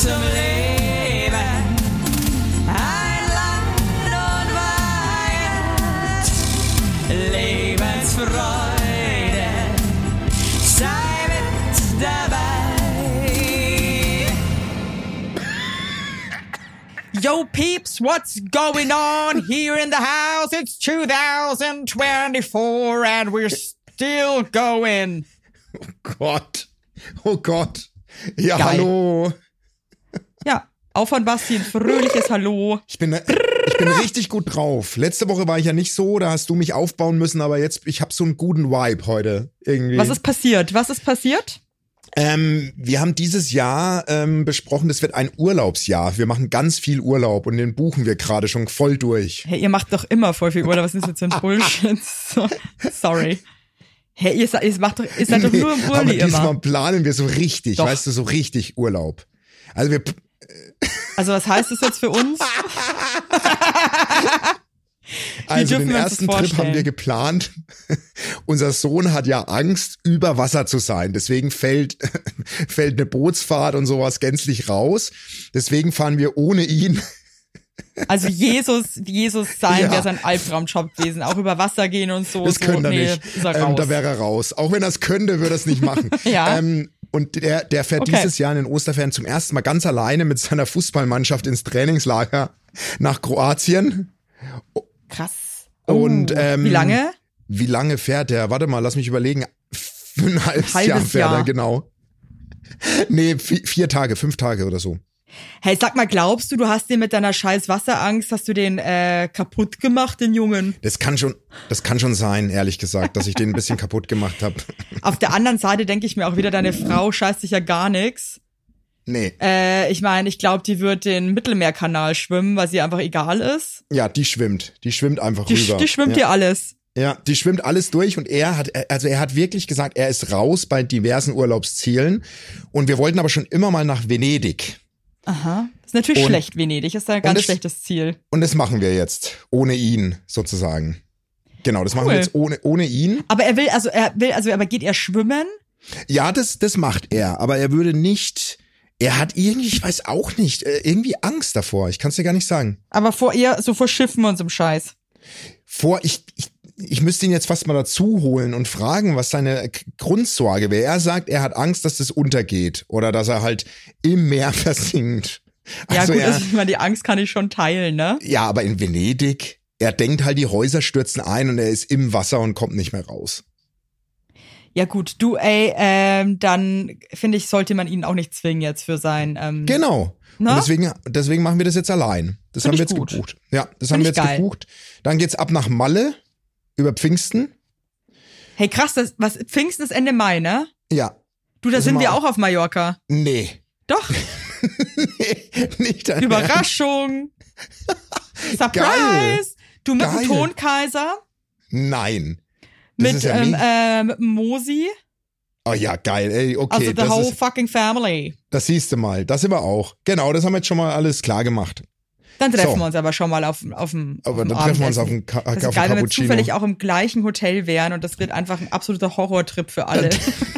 zum Leben. Ein Land und Weihend, Lebensfreude, sei mit dabei. Yo, peeps, what's going on here in the house? It's 2024 and we're still going. Oh Gott. Oh Gott. Ja, Geil. hallo. Ja, auch von Basti ein fröhliches Hallo. Ich bin, ich bin richtig gut drauf. Letzte Woche war ich ja nicht so, da hast du mich aufbauen müssen, aber jetzt, ich habe so einen guten Vibe heute irgendwie. Was ist passiert? Was ist passiert? Ähm, wir haben dieses Jahr ähm, besprochen, das wird ein Urlaubsjahr. Wir machen ganz viel Urlaub und den buchen wir gerade schon voll durch. Hey, ihr macht doch immer voll viel Urlaub. Was ist jetzt für ein Bullshit? So, sorry. Hey, ihr, ihr macht doch, ihr seid doch nur im aber Urli diesmal immer. planen wir so richtig, Doch. weißt du, so richtig Urlaub. Also wir, Also was heißt das jetzt für uns? also den ersten Trip haben wir geplant. Unser Sohn hat ja Angst, über Wasser zu sein. Deswegen fällt, fällt eine Bootsfahrt und sowas gänzlich raus. Deswegen fahren wir ohne ihn Also Jesus, Jesus sein Ja. wäre sein Albtraumjob gewesen. Auch über Wasser gehen und so. Das so. könnte er nee, nicht. Er Ähm, da wäre er raus. Auch wenn er es könnte, würde er es nicht machen. Ja. Ähm, und der, der fährt Okay. dieses Jahr in den Osterferien zum ersten Mal ganz alleine mit seiner Fußballmannschaft ins Trainingslager nach Kroatien. Krass. Und, ähm, Wie lange? Wie lange fährt der? Warte mal, lass mich überlegen. Ein halbes, Halbes Jahr fährt Jahr. er, genau. Nee, vi- vier Tage, fünf Tage oder so. Hey, sag mal, glaubst du, du hast den mit deiner scheiß Wasserangst, hast du den äh, kaputt gemacht, den Jungen? Das kann schon, das kann schon sein, ehrlich gesagt, dass ich den ein bisschen kaputt gemacht habe. Auf der anderen Seite denke ich mir auch wieder, deine Frau scheißt sich ja gar nix. Nee, Äh, ich meine, ich glaube, die wird den Mittelmeerkanal schwimmen, weil sie einfach egal ist. ja, die schwimmt. Die schwimmt einfach Die, rüber. die schwimmt ja. dir alles. Ja, die schwimmt alles durch und er hat, also er hat wirklich gesagt, er ist raus bei diversen Urlaubszielen und wir wollten aber schon immer mal nach Venedig Aha. Ist natürlich Und- schlecht, Venedig. Ist ein ganz das- schlechtes Ziel. und das machen wir jetzt, ohne ihn sozusagen. Genau, das machen wir Cool. jetzt ohne, ohne ihn. Aber er will, also er will, also aber geht er schwimmen? Ja, das, das macht er, aber er würde nicht, er hat irgendwie, ich weiß auch nicht, äh, irgendwie Angst davor, ich kann es dir gar nicht sagen. Aber vor ihr, so vor Schiffen und so Scheiß. Vor, ich, ich, ich müsste ihn jetzt fast mal dazu holen und fragen, was seine Grundsorge wäre. Er sagt, er hat Angst, dass das untergeht oder dass er halt im Meer versinkt. Ja Also gut, er, also ich meine, die Angst kann ich schon teilen, ne? ja, aber in Venedig, er denkt halt, die Häuser stürzen ein und er ist im Wasser und kommt nicht mehr raus. Ja gut, du, ey, ähm, dann finde ich, sollte man ihn auch nicht zwingen jetzt für sein. Ähm, Genau. Na? Und deswegen, deswegen machen wir das jetzt allein. Das Find haben wir jetzt gut. gebucht. Ja, das Find haben wir jetzt geil. gebucht. Dann geht's ab nach Malle über Pfingsten. Hey krass, das, was Pfingsten ist Ende Mai, ne? Ja. Du, da Das sind wir auch auf Mallorca. Nee. Doch, nicht dein. Überraschung. Surprise. Du mit dem Geil. Tonkaiser, Nein. Das mit, ja ähm, äh, mit Mosi, Oh ja, geil. Ey, okay, also the whole ist, fucking family. das siehst du mal. Das wir auch. Genau, das haben wir jetzt schon mal alles klar gemacht. Dann treffen So. wir uns aber schon mal auf, auf dem Aber auf dann treffen wir uns auf dem, Ka Das auf geil, wenn wir Cappuccino. zufällig auch im gleichen Hotel wären und das wird einfach ein absoluter Horrortrip für alle.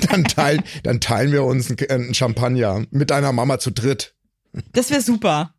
Dann, teilen, dann teilen wir uns einen, einen Champagner mit deiner Mama zu dritt. Das wäre super.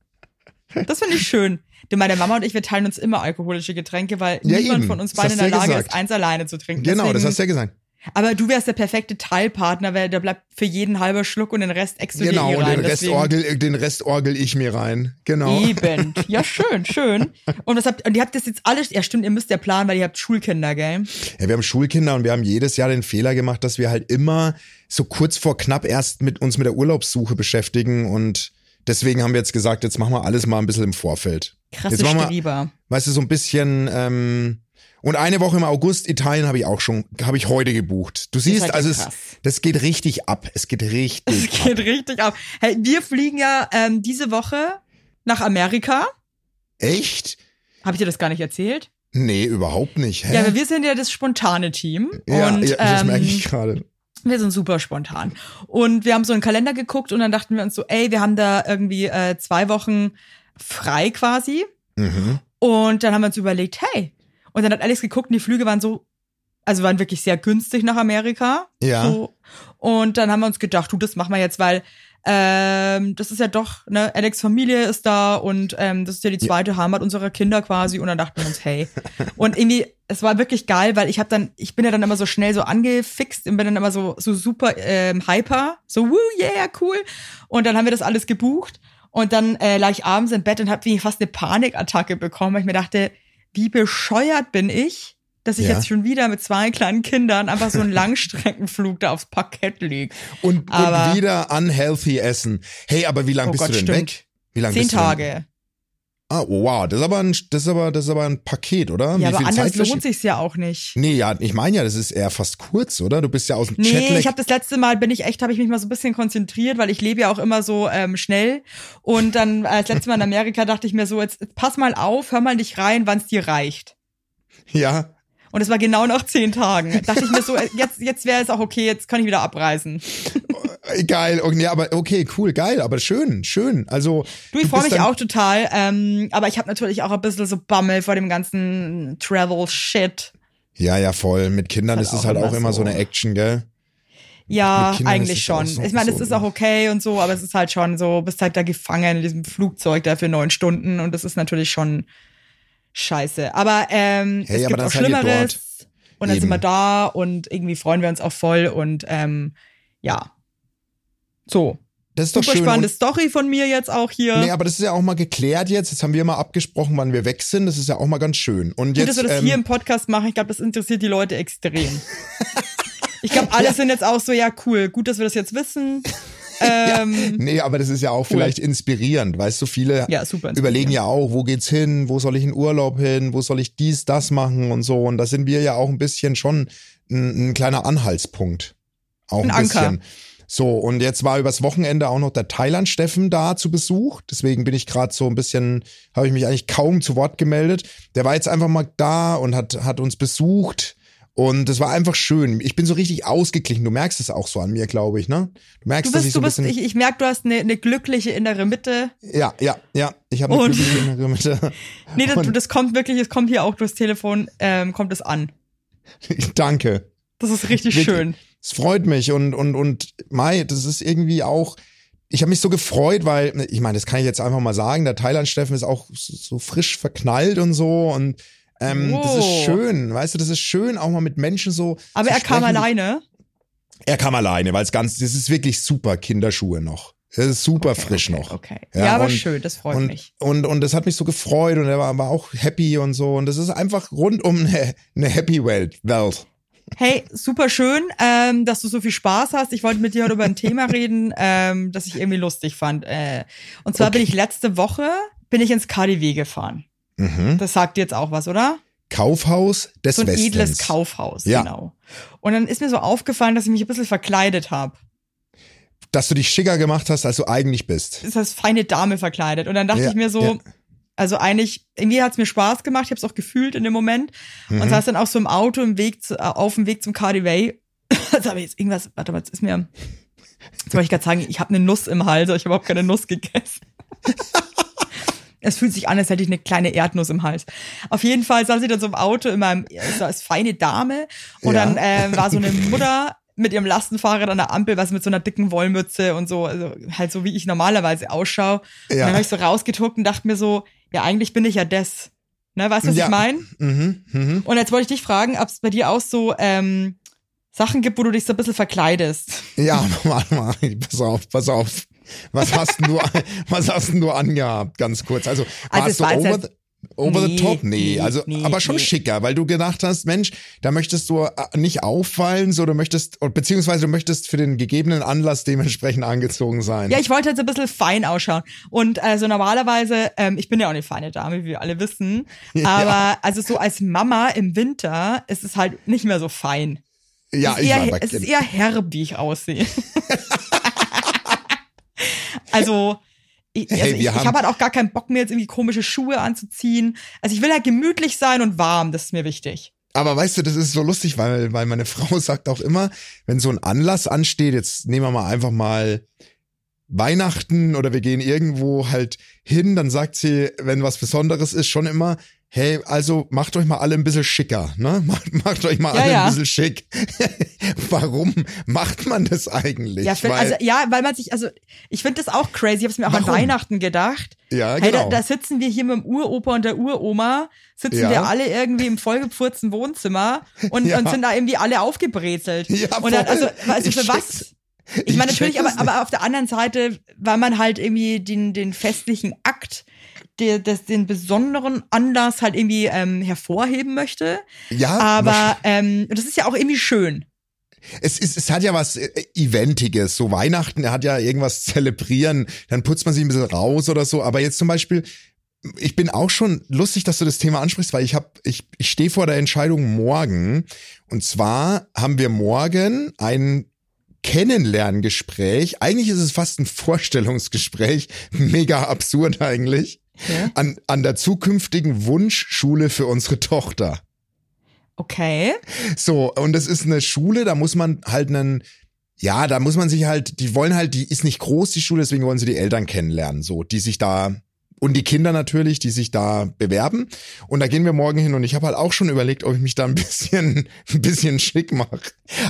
Das finde ich schön. Denn meine Mama und ich, wir teilen uns immer alkoholische Getränke, weil Ja, niemand eben. von uns Das beiden in der Lage gesagt. ist, eins alleine zu trinken. Genau, das Deswegen- hast du ja gesagt. Aber du wärst der perfekte Teilpartner, weil da bleibt für jeden halber Schluck und den Rest du Genau, und rein. den Rest, orgel, den Rest orgel ich mir rein. Genau. Eben. Ja, schön, schön. Und was habt, und ihr habt das jetzt alles, ja stimmt, ihr müsst ja planen, weil ihr habt Schulkinder, gell? Ja, wir haben Schulkinder und wir haben jedes Jahr den Fehler gemacht, dass wir halt immer so kurz vor knapp erst mit uns mit der Urlaubssuche beschäftigen und deswegen haben wir jetzt gesagt, jetzt machen wir alles mal ein bisschen im Vorfeld. Krasse jetzt machen wir, Strieber. weißt du, so ein bisschen ähm, und eine Woche im August Italien habe ich auch schon, habe ich heute gebucht. Du siehst, halt also es, das geht richtig ab. Es geht richtig Es ab. geht richtig ab. Hey, wir fliegen ja ähm, diese Woche nach Amerika. Echt? Habe ich dir das gar nicht erzählt? Nee, überhaupt nicht. Hä? Ja, aber wir sind ja das spontane Team. ja, und ja, das ähm, merke ich gerade. wir sind super spontan. Und wir haben so einen Kalender geguckt und dann dachten wir uns so, ey, wir haben da irgendwie äh, zwei Wochen frei quasi. Mhm. Und dann haben wir uns überlegt, hey. Und dann hat Alex geguckt und die Flüge waren so, also waren wirklich sehr günstig nach Amerika. Ja. So. Und dann haben wir uns gedacht, du, das machen wir jetzt, weil ähm, das ist ja doch, ne, Alex Familie ist da und ähm, das ist ja die zweite Heimat unserer Kinder quasi und dann dachten wir uns, hey. Und irgendwie, es war wirklich geil, weil ich habe dann, ich bin ja dann immer so schnell so angefixt und bin dann immer so, so super ähm, hyper, so, woo, yeah, cool. Und dann haben wir das alles gebucht und dann äh, lag ich abends im Bett und habe fast eine Panikattacke bekommen, weil ich mir dachte, wie bescheuert bin ich, dass ich Ja. jetzt schon wieder mit zwei kleinen Kindern einfach so einen Langstreckenflug da aufs Parkett lieg. Und, und wieder unhealthy essen. Hey, aber wie lange Oh bist Gott, du denn stimmt. weg? Wie lange Zehn bist Tage. Ah, wow, das ist aber ein, das ist aber, das ist aber ein Paket, oder? Ja, wie aber anders Zeit lohnt sich's ja auch nicht. Nee, ja, ich meine ja, das ist eher fast kurz, oder? Du bist ja aus dem Nee, Chatlag. ich habe das letzte Mal bin ich echt, habe ich mich mal so ein bisschen konzentriert, weil ich lebe ja auch immer so ähm, schnell. Und dann äh, das letzte Mal in Amerika dachte ich mir so, jetzt, jetzt pass mal auf, hör mal nicht rein, wann es dir reicht. ja, Und es war genau nach zehn Tagen. Dachte ich mir so, äh, jetzt, jetzt wäre es auch okay, jetzt kann ich wieder abreisen. geil. Nee, aber okay, cool, geil, aber schön, schön. Also Du, ich freue mich auch total, ähm, aber ich habe natürlich auch ein bisschen so Bammel vor dem ganzen Travel-Shit. Ja, ja, voll. Mit Kindern Halt ist es halt auch immer so, so. eine Action, gell? Ja, ist eigentlich schon. so- ich meine, es so- ist auch okay und so, aber es ist halt schon so, bist halt da gefangen in diesem Flugzeug da für neun Stunden und das ist natürlich schon scheiße. Aber ähm, Hey, es aber gibt auch Schlimmeres und dann sind wir Eben. da und irgendwie freuen wir uns auch voll und ähm, ja. So. Das ist doch Super schön. spannende Story von mir jetzt auch hier. nee, aber das ist ja auch mal geklärt jetzt. Jetzt haben wir mal abgesprochen, wann wir weg sind. Das ist ja auch mal ganz schön. Und Gut, jetzt, dass wir das ähm, hier im Podcast machen. Ich glaube, das interessiert die Leute extrem. ich glaube, alle sind jetzt auch so, ja, cool, gut, dass wir das jetzt wissen. Ähm, Nee, aber das ist ja auch vielleicht inspirierend, weißt du, viele Ja, überlegen ja auch, wo geht's hin, wo soll ich in Urlaub hin, wo soll ich dies, das machen und so. Und da sind wir ja auch ein bisschen schon ein, ein kleiner Anhaltspunkt. Auch ein, Ein Anker. bisschen. So, und jetzt war übers Wochenende auch noch der Thailand-Steffen da zu Besuch. Deswegen bin ich gerade so ein bisschen, habe ich mich eigentlich kaum zu Wort gemeldet. Der war jetzt einfach mal da und hat, hat uns besucht. Und es war einfach schön. Ich bin so richtig ausgeglichen. Du merkst es auch so an mir, glaube ich, ne? Du merkst, du dass bist, ich so ein bist, bisschen. ich, ich merke, du hast eine, eine glückliche innere Mitte. Ja, ja, ja. Ich habe eine Und- glückliche innere Mitte. Nee, das, das kommt wirklich, es kommt hier auch durchs Telefon, ähm, kommt es an. Danke. Das ist richtig Wirklich. schön. Es freut mich und und und Mai, das ist irgendwie auch. Ich habe mich so gefreut, weil ich meine, das kann ich jetzt einfach mal sagen. Der Thailand Steffen ist auch so, frisch verknallt und so und ähm, das ist Wow. schön, weißt du, das ist schön, auch mal mit Menschen so. Aber er kam sprechen. alleine. Er kam alleine, weil es ganz, das ist wirklich super Kinderschuhe noch. Das ist super frisch okay, noch. Okay. Ja, Ja, aber und- schön, das freut und, mich. Und, und das hat mich so gefreut und er war, war auch happy und so. Und das ist einfach rundum eine, eine Happy Welt. Welt. Hey, super schön, ähm, dass du so viel Spaß hast. Ich wollte mit dir heute über ein Thema reden, ähm, das ich irgendwie lustig fand. Äh, und zwar bin ich letzte Woche bin ich ins KDW gefahren. Mhm. Das sagt dir jetzt auch was, oder? Kaufhaus des So ein Westens. edles Kaufhaus, Ja. genau. Und dann ist mir so aufgefallen, dass ich mich ein bisschen verkleidet habe. Dass du dich schicker gemacht hast, als du eigentlich bist. Ist das feine Dame verkleidet. Und dann dachte Ja, ich mir so, ja. Also eigentlich, irgendwie hat's mir Spaß gemacht, ich habe es auch gefühlt in dem Moment. Mhm. Und saß dann auch so im Auto im Weg zu, äh, auf dem Weg zum KDW. Jetzt habe ich jetzt irgendwas, warte mal, jetzt ist mir, jetzt wollte ich gerade sagen, ich habe eine Nuss im Hals, aber ich habe überhaupt keine Nuss gegessen. Es fühlt sich an, als hätte ich eine kleine Erdnuss im Hals. Auf jeden Fall saß ich dann so im Auto in meinem, so als feine Dame und Ja. dann ähm, war so eine Mutter mit ihrem Lastenfahrrad an der Ampel, was mit so einer dicken Wollmütze und so, also halt so wie ich normalerweise ausschaue. Und Ja. dann habe ich so rausgeguckt und dachte mir so, ja, eigentlich bin ich ja das. Ne, weißt du, was Ja. ich meine? Mhm, mhm. Und jetzt wollte ich dich fragen, ob es bei dir auch so ähm, Sachen gibt, wo du dich so ein bisschen verkleidest. Ja, warte mal, pass auf, pass auf. Was hast denn du, was hast denn du angehabt, ganz kurz? Also, Also warst es du over, the, over the Nee, top? Nee, nee, also, nee, aber schon schicker, weil du gedacht hast, Mensch, da möchtest du äh, nicht auffallen, so, du möchtest, beziehungsweise du möchtest für den gegebenen Anlass dementsprechend angezogen sein. Ja, ich wollte halt so ein bisschen fein ausschauen. Und also normalerweise, ähm, ich bin ja auch eine feine Dame, wie wir alle wissen. Ja. Aber also so als Mama im Winter ist es halt nicht mehr so fein. ja ich eher, es ist eher herb, wie ich aussehe. also, ich, also Hey, ich, ich habe halt auch gar keinen Bock mehr, jetzt irgendwie komische Schuhe anzuziehen. Also ich will halt gemütlich sein und warm, das ist mir wichtig. Aber weißt du, das ist so lustig, weil, weil meine Frau sagt auch immer, wenn so ein Anlass ansteht, jetzt nehmen wir mal einfach mal Weihnachten oder wir gehen irgendwo halt hin, dann sagt sie, wenn was Besonderes ist, schon immer, hey, also macht euch mal alle ein bisschen schicker, ne? Macht, macht euch mal Ja, alle ja. ein bisschen schick. Warum macht man das eigentlich? Ja, Weil, also, ja, weil man sich, also ich finde das auch crazy. Ich habe es mir auch Warum? an Weihnachten gedacht. Ja, hey, genau. da, da sitzen wir hier mit dem Uropa und der Uroma, sitzen Ja. wir alle irgendwie im vollgepfurzten Wohnzimmer und, Ja. und sind da irgendwie alle aufgebrezelt. Ja, und dann, also, also Ich für was? check's- Ich ich meine natürlich, aber, aber auf der anderen Seite, weil man halt irgendwie den, den festlichen Akt, der, des, den besonderen Anlass halt irgendwie ähm, hervorheben möchte. ja, Aber ähm, das ist ja auch irgendwie schön. Es, ist, es hat ja was äh, Eventiges. So Weihnachten, er hat ja irgendwas zelebrieren, dann putzt man sich ein bisschen raus oder so. Aber jetzt zum Beispiel, ich bin auch schon lustig, dass du das Thema ansprichst, weil ich habe, ich, ich stehe vor der Entscheidung morgen. Und zwar haben wir morgen ein Kennenlerngespräch. Eigentlich ist es fast ein Vorstellungsgespräch. Mega absurd eigentlich. Ja. An, an der zukünftigen Wunschschule für unsere Tochter. Okay. So, und das ist eine Schule, da muss man halt einen, ja, da muss man sich halt, die wollen halt, die ist nicht groß, die Schule, deswegen wollen sie die Eltern kennenlernen, so, die sich da, und die Kinder natürlich, die sich da bewerben. Und da gehen wir morgen hin und ich habe halt auch schon überlegt, ob ich mich da ein bisschen, ein bisschen schick mache.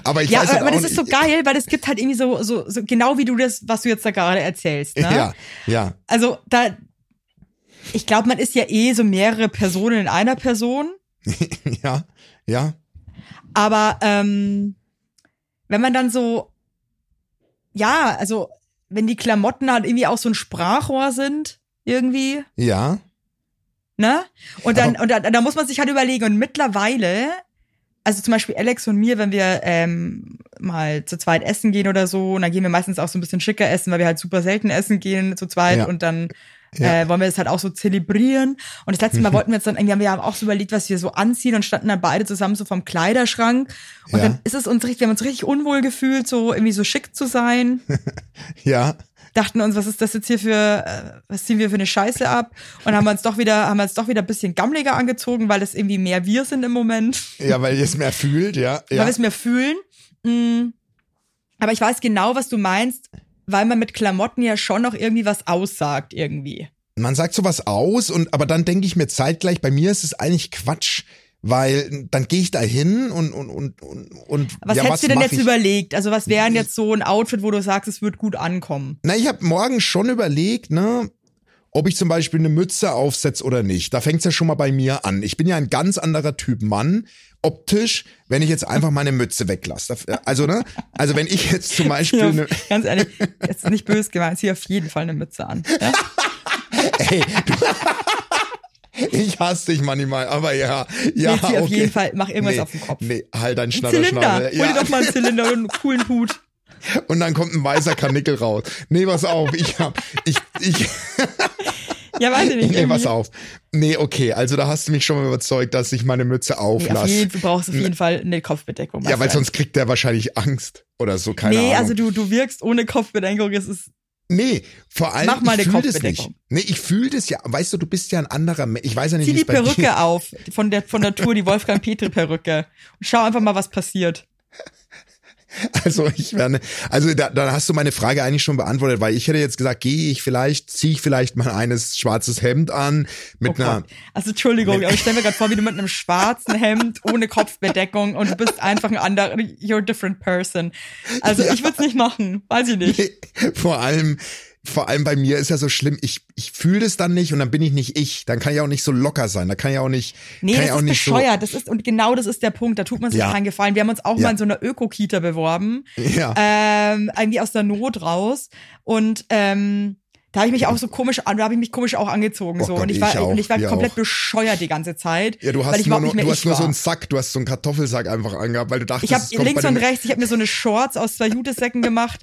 Aber ich ja, weiß aber, halt aber das ist so geil, weil es gibt halt irgendwie so, so, so genau wie du das, was du jetzt da gerade erzählst. Ne? Ja, ja, Also da, ich glaube, man ist ja eh so mehrere Personen in einer Person. ja, ja. Aber ähm, wenn man dann so, ja, also wenn die Klamotten halt irgendwie auch so ein Sprachrohr sind, irgendwie, Ja, ne? Und dann, Aber- und dann, da muss man sich halt überlegen. Und mittlerweile, also zum Beispiel Alex und mir, wenn wir ähm, mal zu zweit essen gehen oder so, und dann gehen wir meistens auch so ein bisschen schicker essen, weil wir halt super selten essen gehen zu zweit Ja. und dann Ja. äh, wollen wir das halt auch so zelebrieren. Und das letzte Mal wollten wir jetzt dann irgendwie, wir haben auch so überlegt, was wir so anziehen und standen dann beide zusammen so vom Kleiderschrank. Und Ja. dann ist es uns richtig, wir haben uns richtig unwohl gefühlt, so irgendwie so schick zu sein. ja. dachten uns, was ist das jetzt hier für, äh, was ziehen wir für eine Scheiße ab? Und haben wir uns doch wieder, haben wir uns doch wieder ein bisschen gammeliger angezogen, weil es irgendwie mehr wir sind im Moment, Ja, weil ihr es mehr fühlt, ja. weil ja. wir es mehr fühlen. Mm. Aber ich weiß genau, was du meinst, weil man mit Klamotten ja schon noch irgendwie was aussagt, irgendwie. man sagt sowas aus und aber dann denke ich mir zeitgleich, bei mir ist es eigentlich Quatsch, weil dann gehe ich da hin und und und und, und Was ja, hättest du denn jetzt ich? überlegt? Also was wären jetzt so ein Outfit, wo du sagst, es wird gut ankommen? Na, ich habe morgen schon überlegt, ne, ob ich zum Beispiel eine Mütze aufsetze oder nicht. Da fängt's ja schon mal bei mir an. Ich bin ja ein ganz anderer Typ Mann, optisch, wenn ich jetzt einfach meine Mütze weglasse. Also, ne? Also wenn ich jetzt zum Beispiel Ja, eine, ganz ehrlich, jetzt nicht böse gemeint, zieh auf jeden Fall eine Mütze an. Ja? ey, du, ich hasse dich manchmal, aber ja, ja, nee, zieh auf okay. jeden Fall, mach irgendwas nee, auf den Kopf. Nee, halt deinen Zylinder, Schnatterschnabel. hol dir doch mal einen Zylinder und einen coolen Hut. Und dann kommt ein weißer Karnickel raus. Nee, pass auf, ich hab, ich, ich, Ja, weiß ich nicht. nee, pass irgendwie. auf. Nee, okay, also da hast du mich schon mal überzeugt, dass ich meine Mütze Nee, auf auflasse. jeden, du brauchst auf jeden Fall eine Kopfbedeckung. ja, weil sonst kriegt der wahrscheinlich Angst oder so, keine Nee, Ahnung. also du, du wirkst ohne Kopfbedeckung. Es ist, nee, vor allem, Mach mal ich eine Kopfbedeckung. nicht. Nee, ich fühle das ja. Weißt du, du bist ja ein anderer Mensch. Ich weiß ja nicht, zieh die Perücke auf von der, von der Tour, die Wolfgang Petri Perücke. Und schau einfach mal, was passiert. Also ich werde, also da, da hast du meine Frage eigentlich schon beantwortet, weil ich hätte jetzt gesagt, gehe ich vielleicht, ziehe ich vielleicht mal eines schwarzes Hemd an mit Oh einer. Also Entschuldigung, aber ich stelle mir gerade vor, wie du mit einem schwarzen Hemd ohne Kopfbedeckung und du bist einfach ein anderer, you're a different person. Also Ja. ich würde es nicht machen, weiß ich nicht. vor allem, vor allem bei mir ist ja so schlimm, ich, ich fühle das dann nicht und dann bin ich nicht ich. Dann kann ich auch nicht so locker sein. Da kann ich auch nicht, Nee, kann das ich auch ist nicht bescheuert. Das ist, und genau das ist der Punkt. Da tut man sich Ja. keinen Gefallen. Wir haben uns auch Ja. mal in so einer Öko-Kita beworben. so. Ja. ähm, irgendwie aus der Not raus und ähm, da habe ich mich auch so komisch an, da habe ich mich komisch auch angezogen Oh so Gott, und ich ich war auch, und ich war komplett auch. bescheuert die ganze Zeit, ja, du hast ich nur, mehr du ich hast nur war. so einen Sack, du hast so einen Kartoffelsack einfach angehabt, weil du dachtest, ich habe links und rechts, ich habe mir so eine Shorts aus zwei Jutesäcken gemacht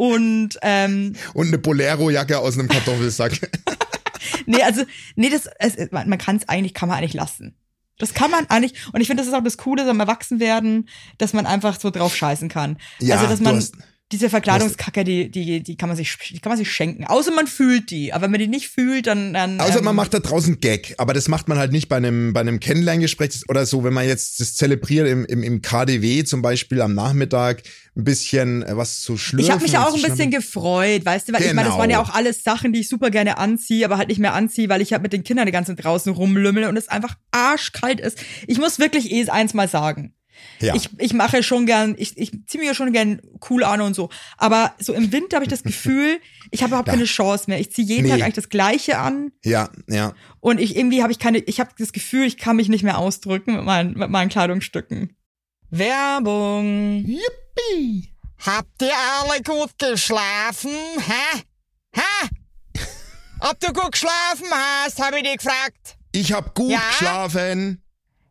und ähm, und eine Bolero-Jacke aus einem Kartoffelsack. nee, also nee, das es, man, man kann es eigentlich kann man eigentlich lassen. Das kann man eigentlich und ich finde, das ist auch das Coole am Erwachsenwerden, dass man einfach so drauf scheißen kann. Ja, also dass man hast- diese Verkleidungskacke, die, die, die kann man sich, die kann man sich schenken. Außer man fühlt die. Aber wenn man die nicht fühlt, dann, dann. Außer ähm, man macht da draußen Gag, aber das macht man halt nicht bei einem, bei einem Kennenlerngespräch oder so, wenn man jetzt das zelebriert im, im, im KDW zum Beispiel am Nachmittag ein bisschen äh, was zu schlürfen. Ich habe mich auch ein bisschen gefreut, weißt du, weil ich meine, das Genau. waren ja auch alles Sachen, die ich super gerne anziehe, aber halt nicht mehr anziehe, weil ich halt mit den Kindern die ganze Zeit draußen rumlümmel und es einfach arschkalt ist. Ich muss wirklich eh eins mal sagen. Ja. Ich, ich mache schon gern, ich, ich ziehe mir ja schon gern cool an und so. Aber so im Winter habe ich das Gefühl, ich habe überhaupt keine Chance mehr. Ich ziehe jeden Nee. Tag eigentlich das Gleiche an ja, ja. und ich irgendwie habe ich keine, ich habe das Gefühl, ich kann mich nicht mehr ausdrücken mit meinen, mit meinen Kleidungsstücken. Werbung. Yippie. Habt ihr alle gut geschlafen? Hä? Hä? Ob du gut geschlafen hast, habe ich dich gefragt. Ich hab gut Ja? geschlafen.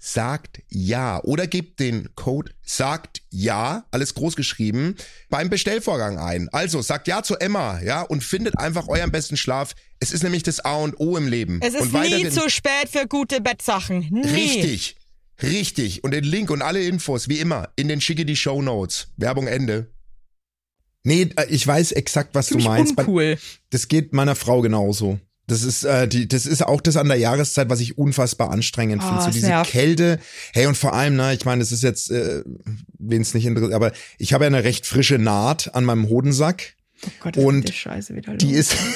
sagt ja oder gebt den Code sagt ja, alles groß geschrieben, beim Bestellvorgang ein. Also sagt ja zu Emma, ja, und findet einfach euren besten Schlaf. Es ist nämlich das A und O im Leben. Es ist und nie zu spät für gute Bettsachen. Nie. Richtig. Richtig. Und den Link und alle Infos, wie immer, in den schicke die Show Notes. Werbung Ende. Nee, äh, ich weiß exakt, was Ziemlich du meinst. uncool. Das geht meiner Frau genauso. Das ist, äh, die, das ist auch das an der Jahreszeit, was ich unfassbar anstrengend finde. Ah, So es diese nervt. Kälte. Hey, und vor allem, ne, ich meine, das ist jetzt, äh, wen es nicht interessiert, aber ich habe ja eine recht frische Naht an meinem Hodensack. Oh Gott, das Und die Scheiße wieder los. Die ist.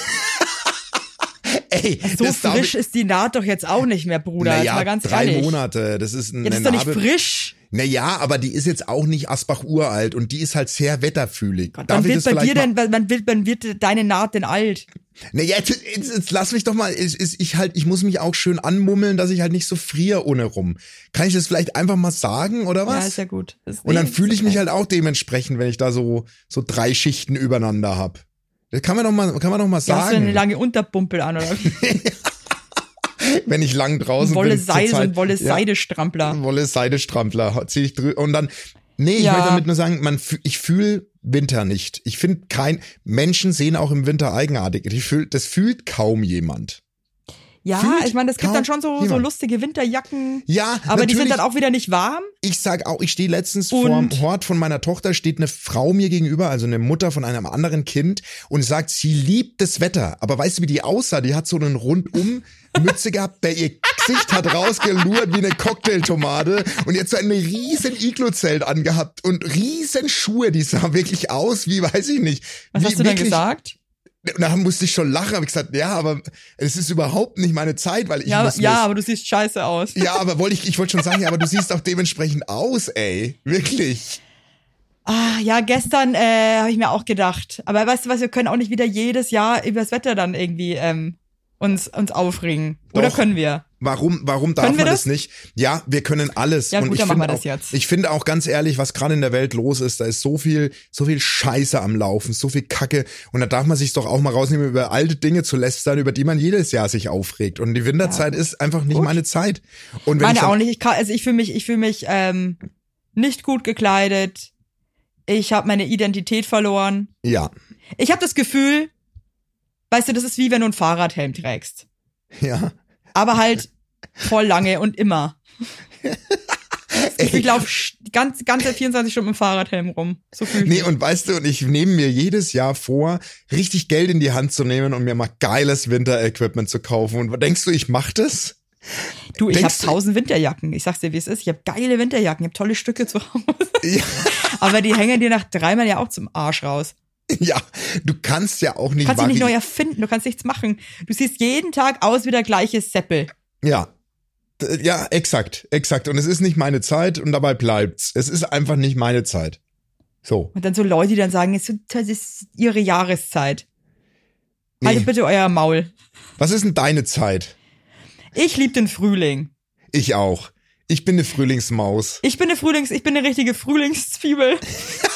Ey, so das darf frisch ist die Naht doch jetzt auch nicht mehr, Bruder. Naja, mal ganz drei ehrlich. Monate. Das ist eine Ja, das ist doch nicht frisch. Naja, aber die ist jetzt auch nicht Asbach uralt und die ist halt sehr wetterfühlig. Gott, Darf wird bei dir denn, wann wird, wann wird deine Naht denn alt? Naja, jetzt, jetzt, jetzt lass mich doch mal, ich, ich, ich halt, ich muss mich auch schön anmummeln, dass ich halt nicht so friere ohne rum. Kann ich das vielleicht einfach mal sagen oder was? Ja, ist ja gut. Ist, und dann fühle ich mich halt auch dementsprechend, wenn ich da so so drei Schichten übereinander hab. Das kann man doch mal, kann man doch mal Ja, hast du eine sagen, lange Unterpumpel an oder? wenn ich lang draußen Wolle bin. so Zeit. ein Wolle Ja. Seidestrampler. Wolle Seidestrampler zieh ich drü und dann nee, ich Ja. möchte damit nur sagen, man ich fühle Winter nicht. Ich finde kein Menschen sehen auch im Winter eigenartig. Ich fühl, das fühlt kaum jemand. Ja, Fühlt ich meine, es gibt dann schon so, so lustige Winterjacken. Ja, Aber die sind natürlich. dann auch wieder nicht warm. ich sag auch, ich stehe letztens Und- vorm Hort von meiner Tochter, steht eine Frau mir gegenüber, also eine Mutter von einem anderen Kind und sagt, sie liebt das Wetter. Aber weißt du, wie die aussah? Die hat so einen rundum Mütze gehabt, der ihr Gesicht hat rausgelurrt wie eine Cocktailtomate und jetzt so ein riesen Iglo-Zelt angehabt und riesen Schuhe, die sah wirklich aus wie, weiß ich nicht. Was wie hast du denn gesagt? Und da musste ich schon lachen, habe ich gesagt, ja, aber es ist überhaupt nicht meine Zeit, weil ich Ja, muss ja, aber du siehst scheiße aus. ja, aber wollte ich, ich wollte schon sagen, ja, aber du siehst auch dementsprechend aus, ey. Wirklich. Ah, ja, gestern äh, habe ich mir auch gedacht. Aber weißt du was, wir können auch nicht wieder jedes Jahr über das Wetter dann irgendwie ähm, uns, uns aufregen. Oder Doch. können wir? Warum, warum darf man das? das? nicht? Ja, wir können alles. Ja, und gut, ich dann machen finde wir das auch, jetzt. Ich finde auch ganz ehrlich, was gerade in der Welt los ist, da ist so viel, so viel Scheiße am Laufen, so viel Kacke. Und da darf man sich doch auch mal rausnehmen, über alte Dinge zu lästern, über die man jedes Jahr sich aufregt. Und die Winterzeit ist einfach nicht meine Zeit. Und wenn ich Meine dann, auch nicht. Ich kann, also ich fühle mich, ich fühle mich ähm, nicht gut gekleidet. Ich habe meine Identität verloren. Ja, Ich habe das Gefühl, weißt du, das ist wie wenn du einen Fahrradhelm trägst. ja. Aber halt voll lange und immer. Ich laufe ganz, ganze 24 Stunden mit dem Fahrradhelm rum. So ich Nee, und weißt du, und ich nehme mir jedes Jahr vor, richtig Geld in die Hand zu nehmen und mir mal geiles Winterequipment zu kaufen. Und denkst du, ich mach das? Du, ich habe tausend Winterjacken. Ich sag's dir, wie es ist. Ich habe geile Winterjacken. Ich habe tolle Stücke zu Hause. Ja, Aber die hängen dir nach dreimal ja auch zum Arsch raus. ja, du kannst ja auch nicht Du kannst dich nicht neu erfinden. Du kannst nichts machen. Du siehst jeden Tag aus wie der gleiche Seppel. Ja. Ja, exakt, exakt. Und es ist nicht meine Zeit und dabei bleibt's. Es ist einfach nicht meine Zeit. So. Und dann so Leute, die dann sagen, das ist ihre Jahreszeit. Haltet Nee. bitte euer Maul. Was ist denn deine Zeit? Ich lieb den Frühling. Ich auch. Ich bin eine Frühlingsmaus. Ich bin eine Frühlings, ich bin eine richtige Frühlingszwiebel.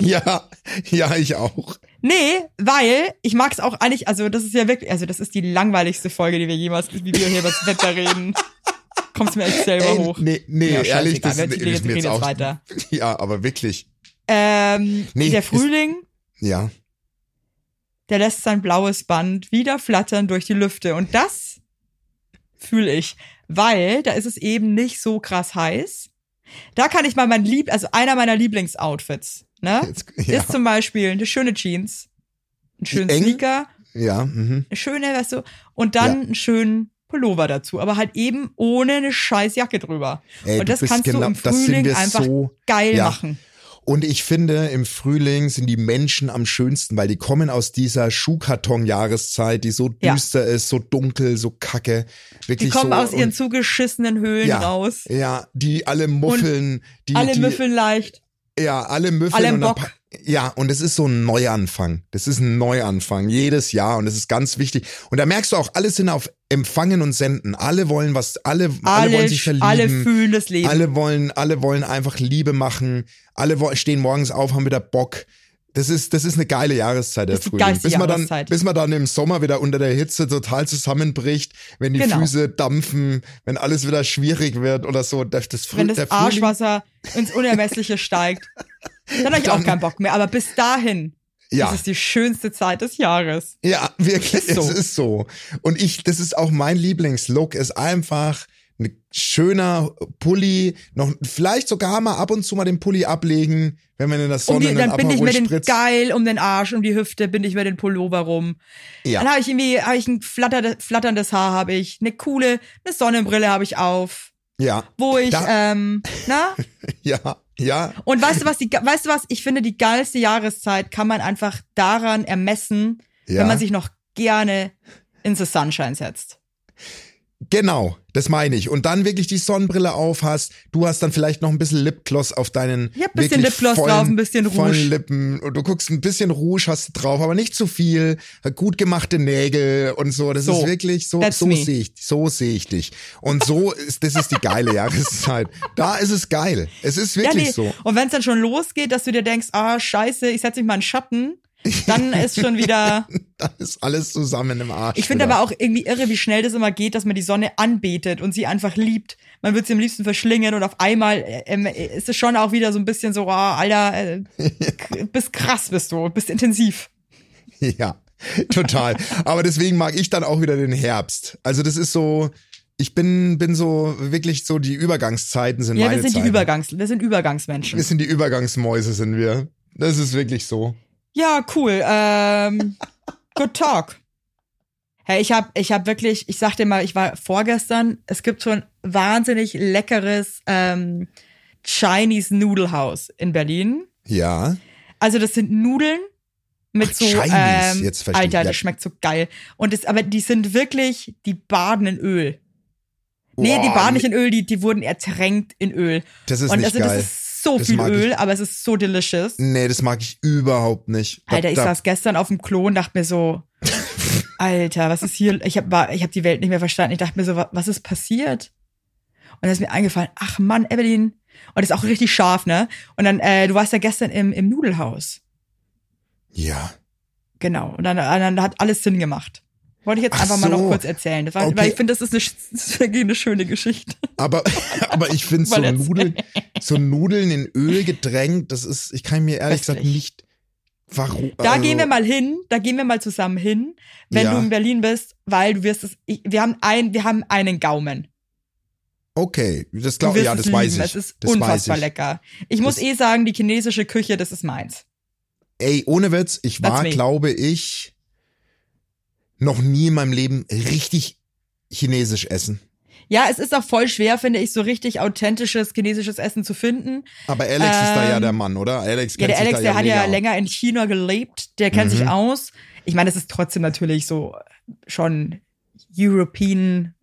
Ja, ja, ich auch. Nee, weil ich mag's auch eigentlich, also das ist ja wirklich, also das ist die langweiligste Folge, die wir jemals, wie wir hier über das Wetter reden. Kommt's mir echt selber Ey, hoch. nee, nee, Ja, ehrlich, das wir ist, reden ist mir jetzt auch. weiter. Ja, aber wirklich. Ähm, Nee, der ist- Frühling, Ja. der lässt sein blaues Band wieder flattern durch die Lüfte. Und das fühle ich, weil da ist es eben nicht so krass heiß. Da kann ich mal mein Lieb, also einer meiner Lieblingsoutfits, ne? Jetzt, ja. Ist zum Beispiel eine schöne Jeans, einen schönen eng? Sneaker, ja, mhm. eine schöne, weißt du, und dann Ja. einen schönen Pullover dazu, aber halt eben ohne eine scheiß Jacke drüber. Ey, und das kannst genau- du im Frühling einfach so- geil ja. machen. Und ich finde, im Frühling sind die Menschen am schönsten, weil die kommen aus dieser Schuhkarton-Jahreszeit, die so Ja. düster ist, so dunkel, so kacke. Wirklich Die kommen so, aus ihren zugeschissenen Höhlen ja, raus. Ja, die alle muffeln, die, Alle die, müffeln leicht. Ja, alle müffeln. Alle im Bock. Ja, und es ist so ein Neuanfang. Das ist ein Neuanfang, jedes Jahr. Und das ist ganz wichtig. Und da merkst du auch, alle sind auf Empfangen und Senden. Alle wollen was, alle, alle, Alle, wollen sich verlieben. alle fühlen das Leben. Alle wollen, alle wollen einfach Liebe machen. Alle stehen morgens auf, haben wieder Bock. Das ist, das ist eine geile Jahreszeit, der Das ist Frühling. bis man dann, Jahreszeit. bis man dann im Sommer wieder unter der Hitze total zusammenbricht, wenn die Genau. Füße dampfen, wenn alles wieder schwierig wird oder so. Das, das Früh, Wenn das Arschwasser ins Unermessliche steigt, dann habe ich auch Dann- keinen Bock mehr. Aber bis dahin Ja. ist es die schönste Zeit des Jahres. Ja, wirklich, Ist so. es ist so. Und ich, das ist auch mein Lieblingslook, ist einfach ein schöner Pulli, noch vielleicht sogar mal ab und zu mal den Pulli ablegen, wenn man in der Um Sonne die, einen dann binde ich mir den spritzt. geil um den Arsch, um die Hüfte, binde ich mir den Pullover rum. Ja. Dann habe ich irgendwie, habe ich ein flatterndes, flatterndes Haar, habe ich, eine coole, eine Sonnenbrille habe ich auf, Ja, wo ich, Da- ähm, na? ja, ja, Und weißt du was, die, weißt du was, ich finde, die geilste Jahreszeit kann man einfach daran ermessen, ja. wenn man sich noch gerne in the Sunshine setzt. Genau, das meine ich. Und dann wirklich die Sonnenbrille auf hast. Du hast dann vielleicht noch ein bisschen Lipgloss auf deinen hab ein bisschen Lipgloss vollen, drauf, ein bisschen Rouge. Lippen. Und du guckst ein bisschen Rouge hast du drauf, aber nicht zu viel. Gut gemachte Nägel und so. Das So, ist wirklich so, so sehe ich, so sehe ich dich. Und so ist, das ist die geile Jahreszeit. Da ist es geil. Es ist wirklich so. Und wenn es dann schon losgeht, dass du dir denkst, ah, scheiße, ich setze mich mal in Schatten, dann ist schon wieder. Da ist alles zusammen im Arsch. Ich finde aber auch irgendwie irre, wie schnell das immer geht, dass man die Sonne anbetet und sie einfach liebt. Man wird sie am liebsten verschlingen und auf einmal äh, ähm, ist es schon auch wieder so ein bisschen so, ah, Alter, äh, bist krass, bist du, bist intensiv. Ja, total. Aber deswegen mag ich dann auch wieder den Herbst. Also das ist so, ich bin, bin so wirklich so, die Übergangszeiten sind Ja, meine wir sind Zeiten. die Übergangs, wir sind Übergangsmenschen. Wir sind die Übergangsmäuse, sind wir. Das ist wirklich so. Ja, cool. Ähm, good talk. Hey, ich hab, ich hab wirklich, ich sag dir mal, ich war vorgestern, es gibt so ein wahnsinnig leckeres ähm, Chinese Noodle House in Berlin. Ja. Also das sind Nudeln mit Ach, so, Chinese, ähm, jetzt verstehe Alter, ja. das schmeckt so geil. Und das, aber die sind wirklich, die baden in Öl. Nee, die Boah, baden nicht in Öl, die, die wurden ertränkt in Öl. Das ist Und nicht also geil. das ist so Das viel Öl, ich. aber es ist so delicious. Nee, das mag ich überhaupt nicht. Da- Alter, ich da, saß gestern auf dem Klo und dachte mir so, Alter, was ist hier? Ich habe ich hab die Welt nicht mehr verstanden. Ich dachte mir so, wa- was ist passiert? Und dann ist mir eingefallen, ach Mann, Evelyn. Und das ist auch richtig scharf, ne? Und dann, äh, du warst ja gestern im, im Nudelhaus. Ja. Genau. Und dann, dann hat alles Sinn gemacht. Wollte ich jetzt Ach einfach mal noch so. kurz erzählen. Das war, Okay. Weil ich finde, das ist eine, das eine schöne Geschichte. Aber, aber ich finde so. Nudeln, so Nudeln in Öl gedrängt, das ist, ich kann mir ehrlich gesagt Köstlich. nicht, warum. Da also, gehen wir mal hin, da gehen wir mal zusammen hin, wenn Ja. du in Berlin bist, weil du wirst es, ich, wir haben ein, wir haben einen Gaumen. Okay, das glaube wirst ja, das weiß ich. Es ist das unfassbar ich. lecker. Ich muss Das- eh sagen, die chinesische Küche, das ist meins. Ey, ohne Witz, ich war, glaube ich, noch nie in meinem Leben richtig chinesisch essen. Ja, es ist auch voll schwer, finde ich, so richtig authentisches chinesisches Essen zu finden. Aber Alex ist da ja Ähm, der Mann, oder? Alex Ja, kennt der sich Alex, der hat ja mega länger in China gelebt, der kennt Mhm. sich aus. Ich meine, es ist trotzdem natürlich so schon European.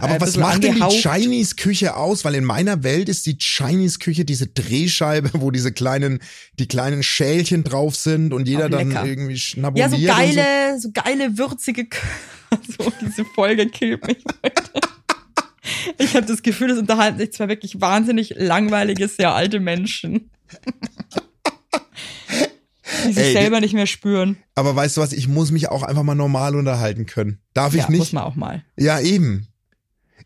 Aber äh, was macht denn die. Chinese-Küche aus? Weil in meiner Welt ist die Chinese-Küche diese Drehscheibe, wo diese kleinen, die kleinen Schälchen drauf sind und jeder dann irgendwie Ja, schnabuliert so und geile, so geile, würzige. So, diese Folge killt mich heute. Ich habe das Gefühl, es unterhalten sich zwei wirklich wahnsinnig langweilige, sehr alte Menschen. Die sich Ey, selber nicht mehr spüren. Aber weißt du was, ich muss mich auch einfach mal normal unterhalten können. Darf ich ja, muss nicht? man auch mal. Ja, eben.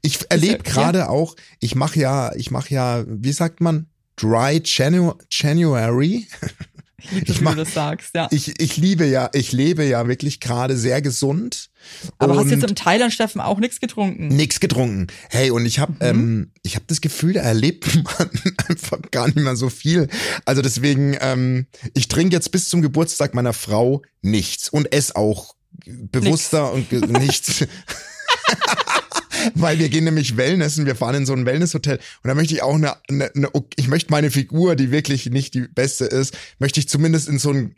Ich erlebe ja- gerade auch, ich mache ja, ich mache ja, wie sagt man, Dry Janu January. Ich liebe Ich mach- du das sagst, ja. Ich, ich liebe ja, ich lebe ja wirklich gerade sehr gesund. Aber hast und jetzt im Thailand, Steffen, auch nichts getrunken? nix getrunken. Hey, und ich habe Mhm. ähm, ich habe das Gefühl, da erlebt man einfach gar nicht mehr so viel. Also deswegen, ähm, ich trinke jetzt bis zum Geburtstag meiner Frau nichts und esse auch bewusster und ge nichts. Weil wir gehen nämlich Wellnessen, wir fahren in so ein Wellnesshotel und da möchte ich auch eine, eine, eine ich möchte meine Figur, die wirklich nicht die beste ist, möchte ich zumindest in so einen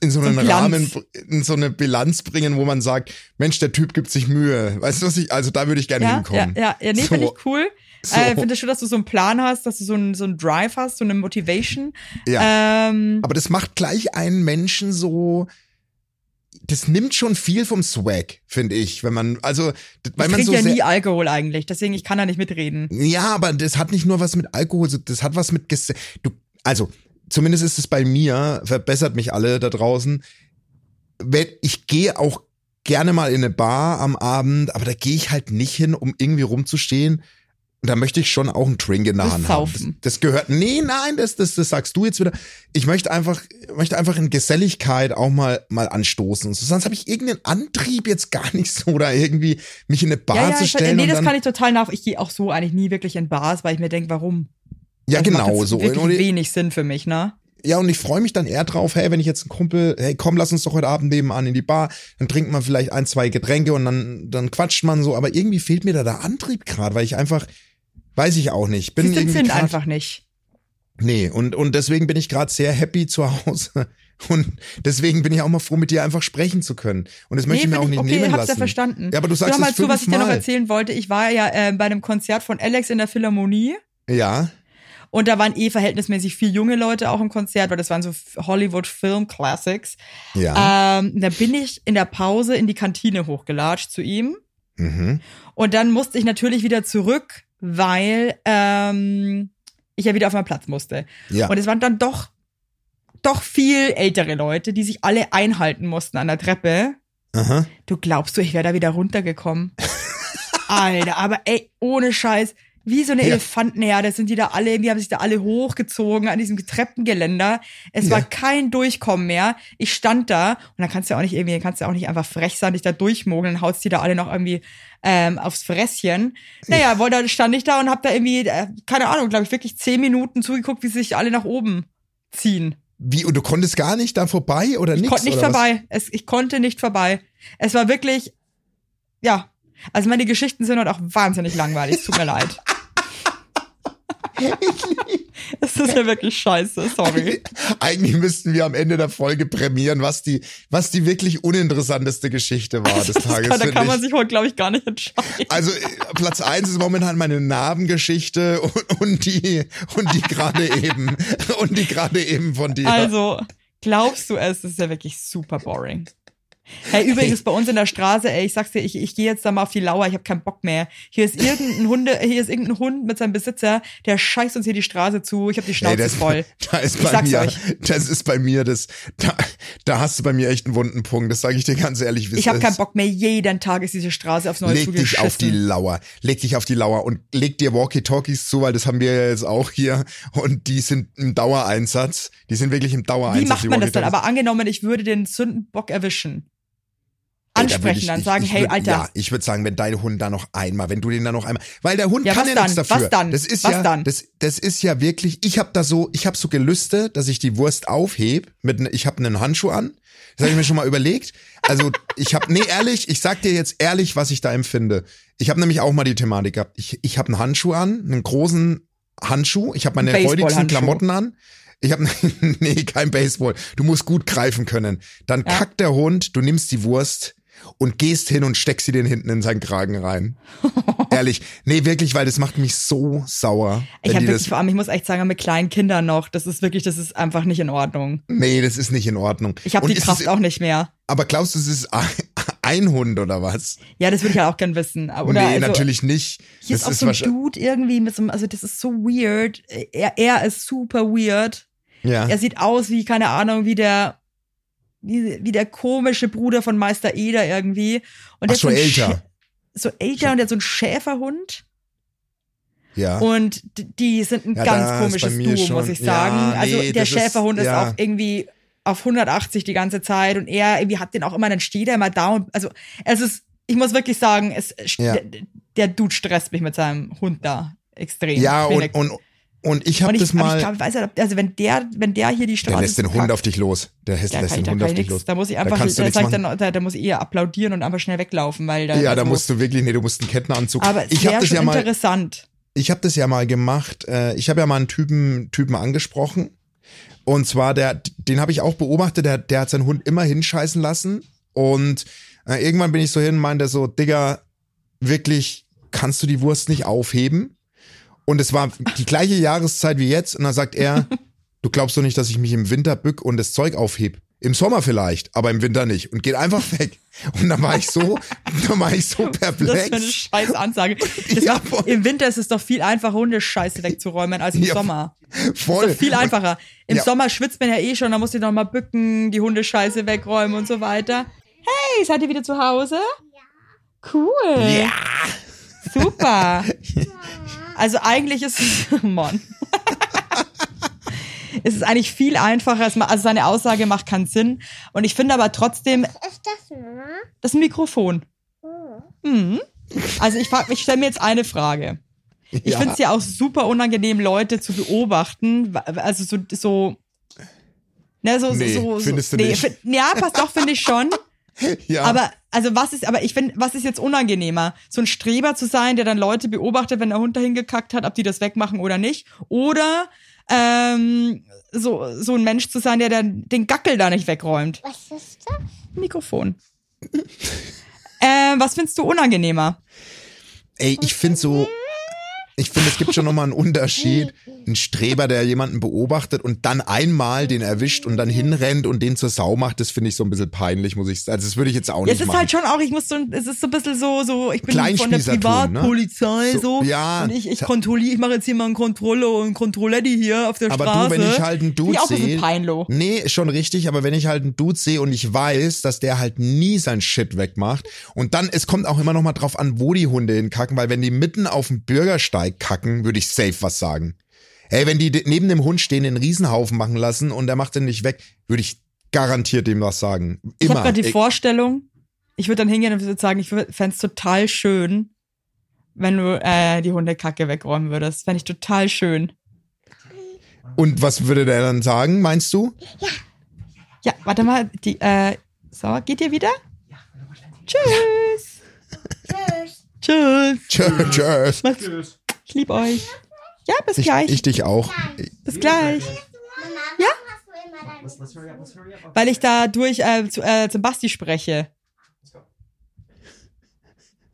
in so einen. Rahmen in so eine Bilanz bringen, wo man sagt, Mensch, der Typ gibt sich Mühe. Weißt du was ich also da würde ich gerne Ja, ja, hinkommen. ja, ja, nee, So. finde ich cool. So. Äh, finde schon, dass du so einen Plan hast, dass du so einen, so einen Drive hast, so eine Motivation. Ja. Ähm, Aber das macht gleich einen Menschen so das nimmt schon viel vom Swag, finde ich, wenn man also weil ich man so ja nie Alkohol eigentlich, deswegen ich kann da nicht mitreden. Ja, aber das hat nicht nur was mit Alkohol, das hat was mit Ges du also zumindest ist es bei mir, verbessert mich alle da draußen. Ich gehe auch gerne mal in eine Bar am Abend, aber da gehe ich halt nicht hin, um irgendwie rumzustehen. Und da möchte ich schon auch einen Drink in der Das Hand haben. Das, Saufen. das gehört. Nee, nein, das, das, das sagst du jetzt wieder. Ich möchte einfach, möchte einfach in Geselligkeit auch mal, mal anstoßen. So, sonst habe ich irgendeinen Antrieb jetzt gar nicht so, oder irgendwie mich in eine Bar ja, ja, zu ich, stellen. nee, und das kann ich total nach. Ich gehe auch so eigentlich nie wirklich in Bars, weil ich mir denke, warum? ja, Das macht genau jetzt so. Wirklich ich- wenig Sinn für mich, ne? Ja, und ich freue mich dann eher drauf, hey, wenn ich jetzt einen Kumpel, hey, komm, lass uns doch heute Abend nebenan in die Bar, dann trinkt man vielleicht ein, zwei Getränke und dann, dann quatscht man so, aber irgendwie fehlt mir da der Antrieb gerade, weil ich einfach, weiß ich auch nicht, bin Finn grad, einfach nicht. Nee, und, und deswegen bin ich gerade sehr happy zu Hause. Und deswegen bin ich auch mal froh, mit dir einfach sprechen zu können. Und das möchte ich mir auch nicht okay, nehmen hab's lassen. ja verstanden. Ja, aber du sagst Hör mal es zu, was ich dir noch erzählen wollte. Ich war ja äh, bei einem Konzert von Alex in der Philharmonie. Ja, Und da waren eh verhältnismäßig viele junge Leute auch im Konzert, weil das waren so Hollywood Film Classics. ja. Ähm, da bin ich in der Pause in die Kantine hochgelatscht zu ihm. mhm. Und dann musste ich natürlich wieder zurück, weil ähm, ich ja wieder auf meinen Platz musste. Ja. Und es waren dann doch, doch viel ältere Leute, die sich alle einhalten mussten an der Treppe. Aha. Du glaubst du, ich wäre da wieder runtergekommen? Alter, aber ey, ohne Scheiß. Wie so eine Ja. Elefantenherde sind die da alle, die haben sich da alle hochgezogen an diesem Treppengeländer. Es war Ja. kein Durchkommen mehr. Ich stand da und dann kannst du ja auch nicht irgendwie, kannst du ja auch nicht einfach frech sein, dich da durchmogeln, haust die da alle noch irgendwie ähm, aufs Fresschen. Naja, wollte, dann stand ich da und hab da irgendwie, äh, keine Ahnung, glaube ich, wirklich zehn Minuten zugeguckt, wie sich alle nach oben ziehen. Wie, und du konntest gar nicht da vorbei oder Ich nichts? konnte nicht vorbei. Es, ich konnte nicht vorbei. Es war wirklich, ja. Also meine Geschichten sind halt auch wahnsinnig langweilig. Es tut mir leid. Es ist ja wirklich scheiße, sorry. Eigentlich müssten wir am Ende der Folge prämieren, was die, was die wirklich uninteressanteste Geschichte war des Tages. da find kann man ich. sich heute, glaube ich, gar nicht entscheiden. Also äh, Platz eins ist momentan meine Narbengeschichte und, und die und die gerade eben und die gerade eben von dir. Also, glaubst du es? Das ist ja wirklich super boring. Hey, übrigens bei uns in der Straße, ey, ich sag's dir, ich, ich gehe jetzt da mal auf die Lauer, ich habe keinen Bock mehr. Hier ist irgendein Hunde, hier ist irgendein Hund mit seinem Besitzer, der scheißt uns hier die Straße zu. Ich habe die Schnauze Ey, das, voll. Da ist Ich bei mir, euch. das ist bei mir das, da, da hast du bei mir echt einen wunden Punkt. Das sage ich dir ganz ehrlich, Ich habe keinen Bock mehr. Jeden Tag ist diese Straße aufs Neue Leg dich auf die. Lauer. Leg dich auf die Lauer und leg dir Walkie-Talkies zu, weil das haben wir ja jetzt auch hier und die sind im Dauereinsatz. Die sind wirklich im Dauereinsatz. Wie macht man das dann? Aber angenommen, ich würde den Sündenbock erwischen. Ansprechen, ich- dann ich- sagen, ich hey, würd, Alter, Ja, ich würde sagen, wenn dein Hund da noch einmal, wenn du den da noch einmal, weil der Hund Ja, kann ja dann? nichts dafür. Was dann? Das ist Was ja, dann? das, das ist ja wirklich. Ich habe da so, ich habe so Gelüste, dass ich die Wurst aufheb mit, ich habe einen Handschuh an. Das habe ich mir schon mal überlegt. Also ich habe, nee, ehrlich, ich sag dir jetzt ehrlich, was ich da empfinde. Ich habe nämlich auch mal die Thematik gehabt. Ich, ich habe einen Handschuh an, einen großen Handschuh. Ich habe meine räudigsten Klamotten an. Ich habe nee, kein Baseball. Du musst gut greifen können. Dann Ja. kackt der Hund, du nimmst die Wurst und gehst hin und steckst sie den hinten in seinen Kragen rein. Ehrlich, nee, wirklich, weil das macht mich so sauer. ich habe wirklich vor allem, ich muss echt sagen, mit kleinen Kindern noch, das ist wirklich, das ist einfach nicht in Ordnung. nee, das ist nicht in Ordnung. Ich habe die Kraft es, auch nicht mehr. Aber glaubst du, es ist ein- Hund oder was? Ja, das würde ich ja auch gern wissen. Oder nee, also, natürlich nicht. Hier das ist auch ist so ein Dude irgendwie mit so einem, also das ist so weird. Er, er ist super weird. ja. Er sieht aus wie, keine Ahnung, wie der, wie, wie der komische Bruder von Meister Eder irgendwie. Und Ach, der so hat ein älter. So älter und der hat so einen Schäferhund. ja. Und die sind ein Ja, ganz ist komisches Duo, schon- muss ich ja, sagen. also nee, der ist- Schäferhund ist, ja. auch irgendwie auf 180 die ganze Zeit und er irgendwie hat den auch immer, dann steht er immer da und also es ist, ich muss wirklich sagen, es Ja. der, der Dude stresst mich mit seinem Hund da extrem. ja, und, und, und ich habe das mal. ich glaube, ich weiß nicht, ob- also wenn der, wenn der hier die Straße der lässt den Hund auf dich los. Der lässt, da lässt den da Hund auf ich dich los. Da muss ich Da einfach, da, sag ich dann, da, da muss ich eher applaudieren und einfach schnell weglaufen, weil da. Ja, da musst du wirklich, nee, du musst einen Kettenanzug. Aber ich habe das ja mal, interessant. ich habe das ja mal gemacht. Äh, ich habe ja mal einen Typen, Typen angesprochen. Und zwar, der, den habe ich auch beobachtet, der, der hat seinen Hund immer hinscheißen lassen. Und äh, irgendwann bin ich so hin und meinte so, Digga, wirklich, kannst du die Wurst nicht aufheben? Und es war die gleiche Jahreszeit wie jetzt. Und dann sagt er, du glaubst doch nicht, dass ich mich im Winter bück und das Zeug aufheb. Im Sommer vielleicht, aber im Winter nicht. Und geht einfach weg. Und dann war ich so, dann war ich so Das ist eine perplex. scheiß Ansage. Das Ja. Im Winter ist es doch viel einfacher, Hundescheiße wegzuräumen als im Ja, Sommer. Voll. Ist doch viel einfacher. Im Ja. Sommer schwitzt man ja eh schon, da musst du noch mal bücken, die Hundescheiße wegräumen und so weiter. Hey, seid ihr wieder zu Hause? Cool. Ja. Super. Also eigentlich ist es, Mann. es ist eigentlich viel einfacher. Also seine Aussage macht keinen Sinn. Und ich finde aber trotzdem, Ist das Mama? das ist ein Mikrofon. Mhm. Also ich, frag- ich stelle mir jetzt eine Frage. Ich Ja. finde es ja auch super unangenehm, Leute zu beobachten. Also so, so, ne, so, Nee, so, so findest du nee, nicht. find- ja, passt doch, finde ich schon. Ja. Aber also was ist, aber ich finde, was ist jetzt unangenehmer? So ein Streber zu sein, der dann Leute beobachtet, wenn der Hund dahin gekackt hat, ob die das wegmachen oder nicht? Oder ähm, so, so ein Mensch zu sein, der dann den Gackel da nicht wegräumt? Was ist das? Mikrofon. ähm, was findest du unangenehmer? Ey, ich finde so, ich finde, es gibt schon nochmal einen Unterschied. Ein Streber, der jemanden beobachtet und dann einmal den erwischt und dann hinrennt und den zur Sau macht, das finde ich so ein bisschen peinlich, muss ich sagen. Also das würde ich jetzt auch Ja, nicht es ist machen. halt schon auch, ich muss so, es ist so ein bisschen so, so, ich bin von der ne? Privatpolizei, So, so, ja. und ich, ich kontrolliere, ich mache jetzt hier mal einen Kontrolle und Kontrolletti hier auf der aber Straße. du, wenn ich halt einen Dude sehe. Nee, schon richtig, aber wenn ich halt einen Dude sehe und ich weiß, dass der halt nie sein Shit wegmacht und dann, es kommt auch immer noch mal drauf an, wo die Hunde hinkacken, weil wenn die mitten auf dem Bürgersteig kacken, würde ich safe was sagen. Hey, wenn die neben dem Hund stehen, den Riesenhaufen machen lassen und der macht den nicht weg, würde ich garantiert dem was sagen. Immer. Ich habe gerade die Ich- Vorstellung, ich würde dann hingehen und würde sagen, ich fände es total schön, wenn du äh, die Hundekacke wegräumen würdest. Fände ich total schön. Und was würde der dann sagen, meinst du? Ja, warte mal, die, äh, so, geht ihr wieder? Tschüss. Tschüss. Tschüss. Tschö- Tschüss. Macht's- Ich liebe euch. Ja, bis Ich, gleich. ich dich auch. bis gleich. Ja? Weil ich da durch äh, zu, äh, zum Basti spreche.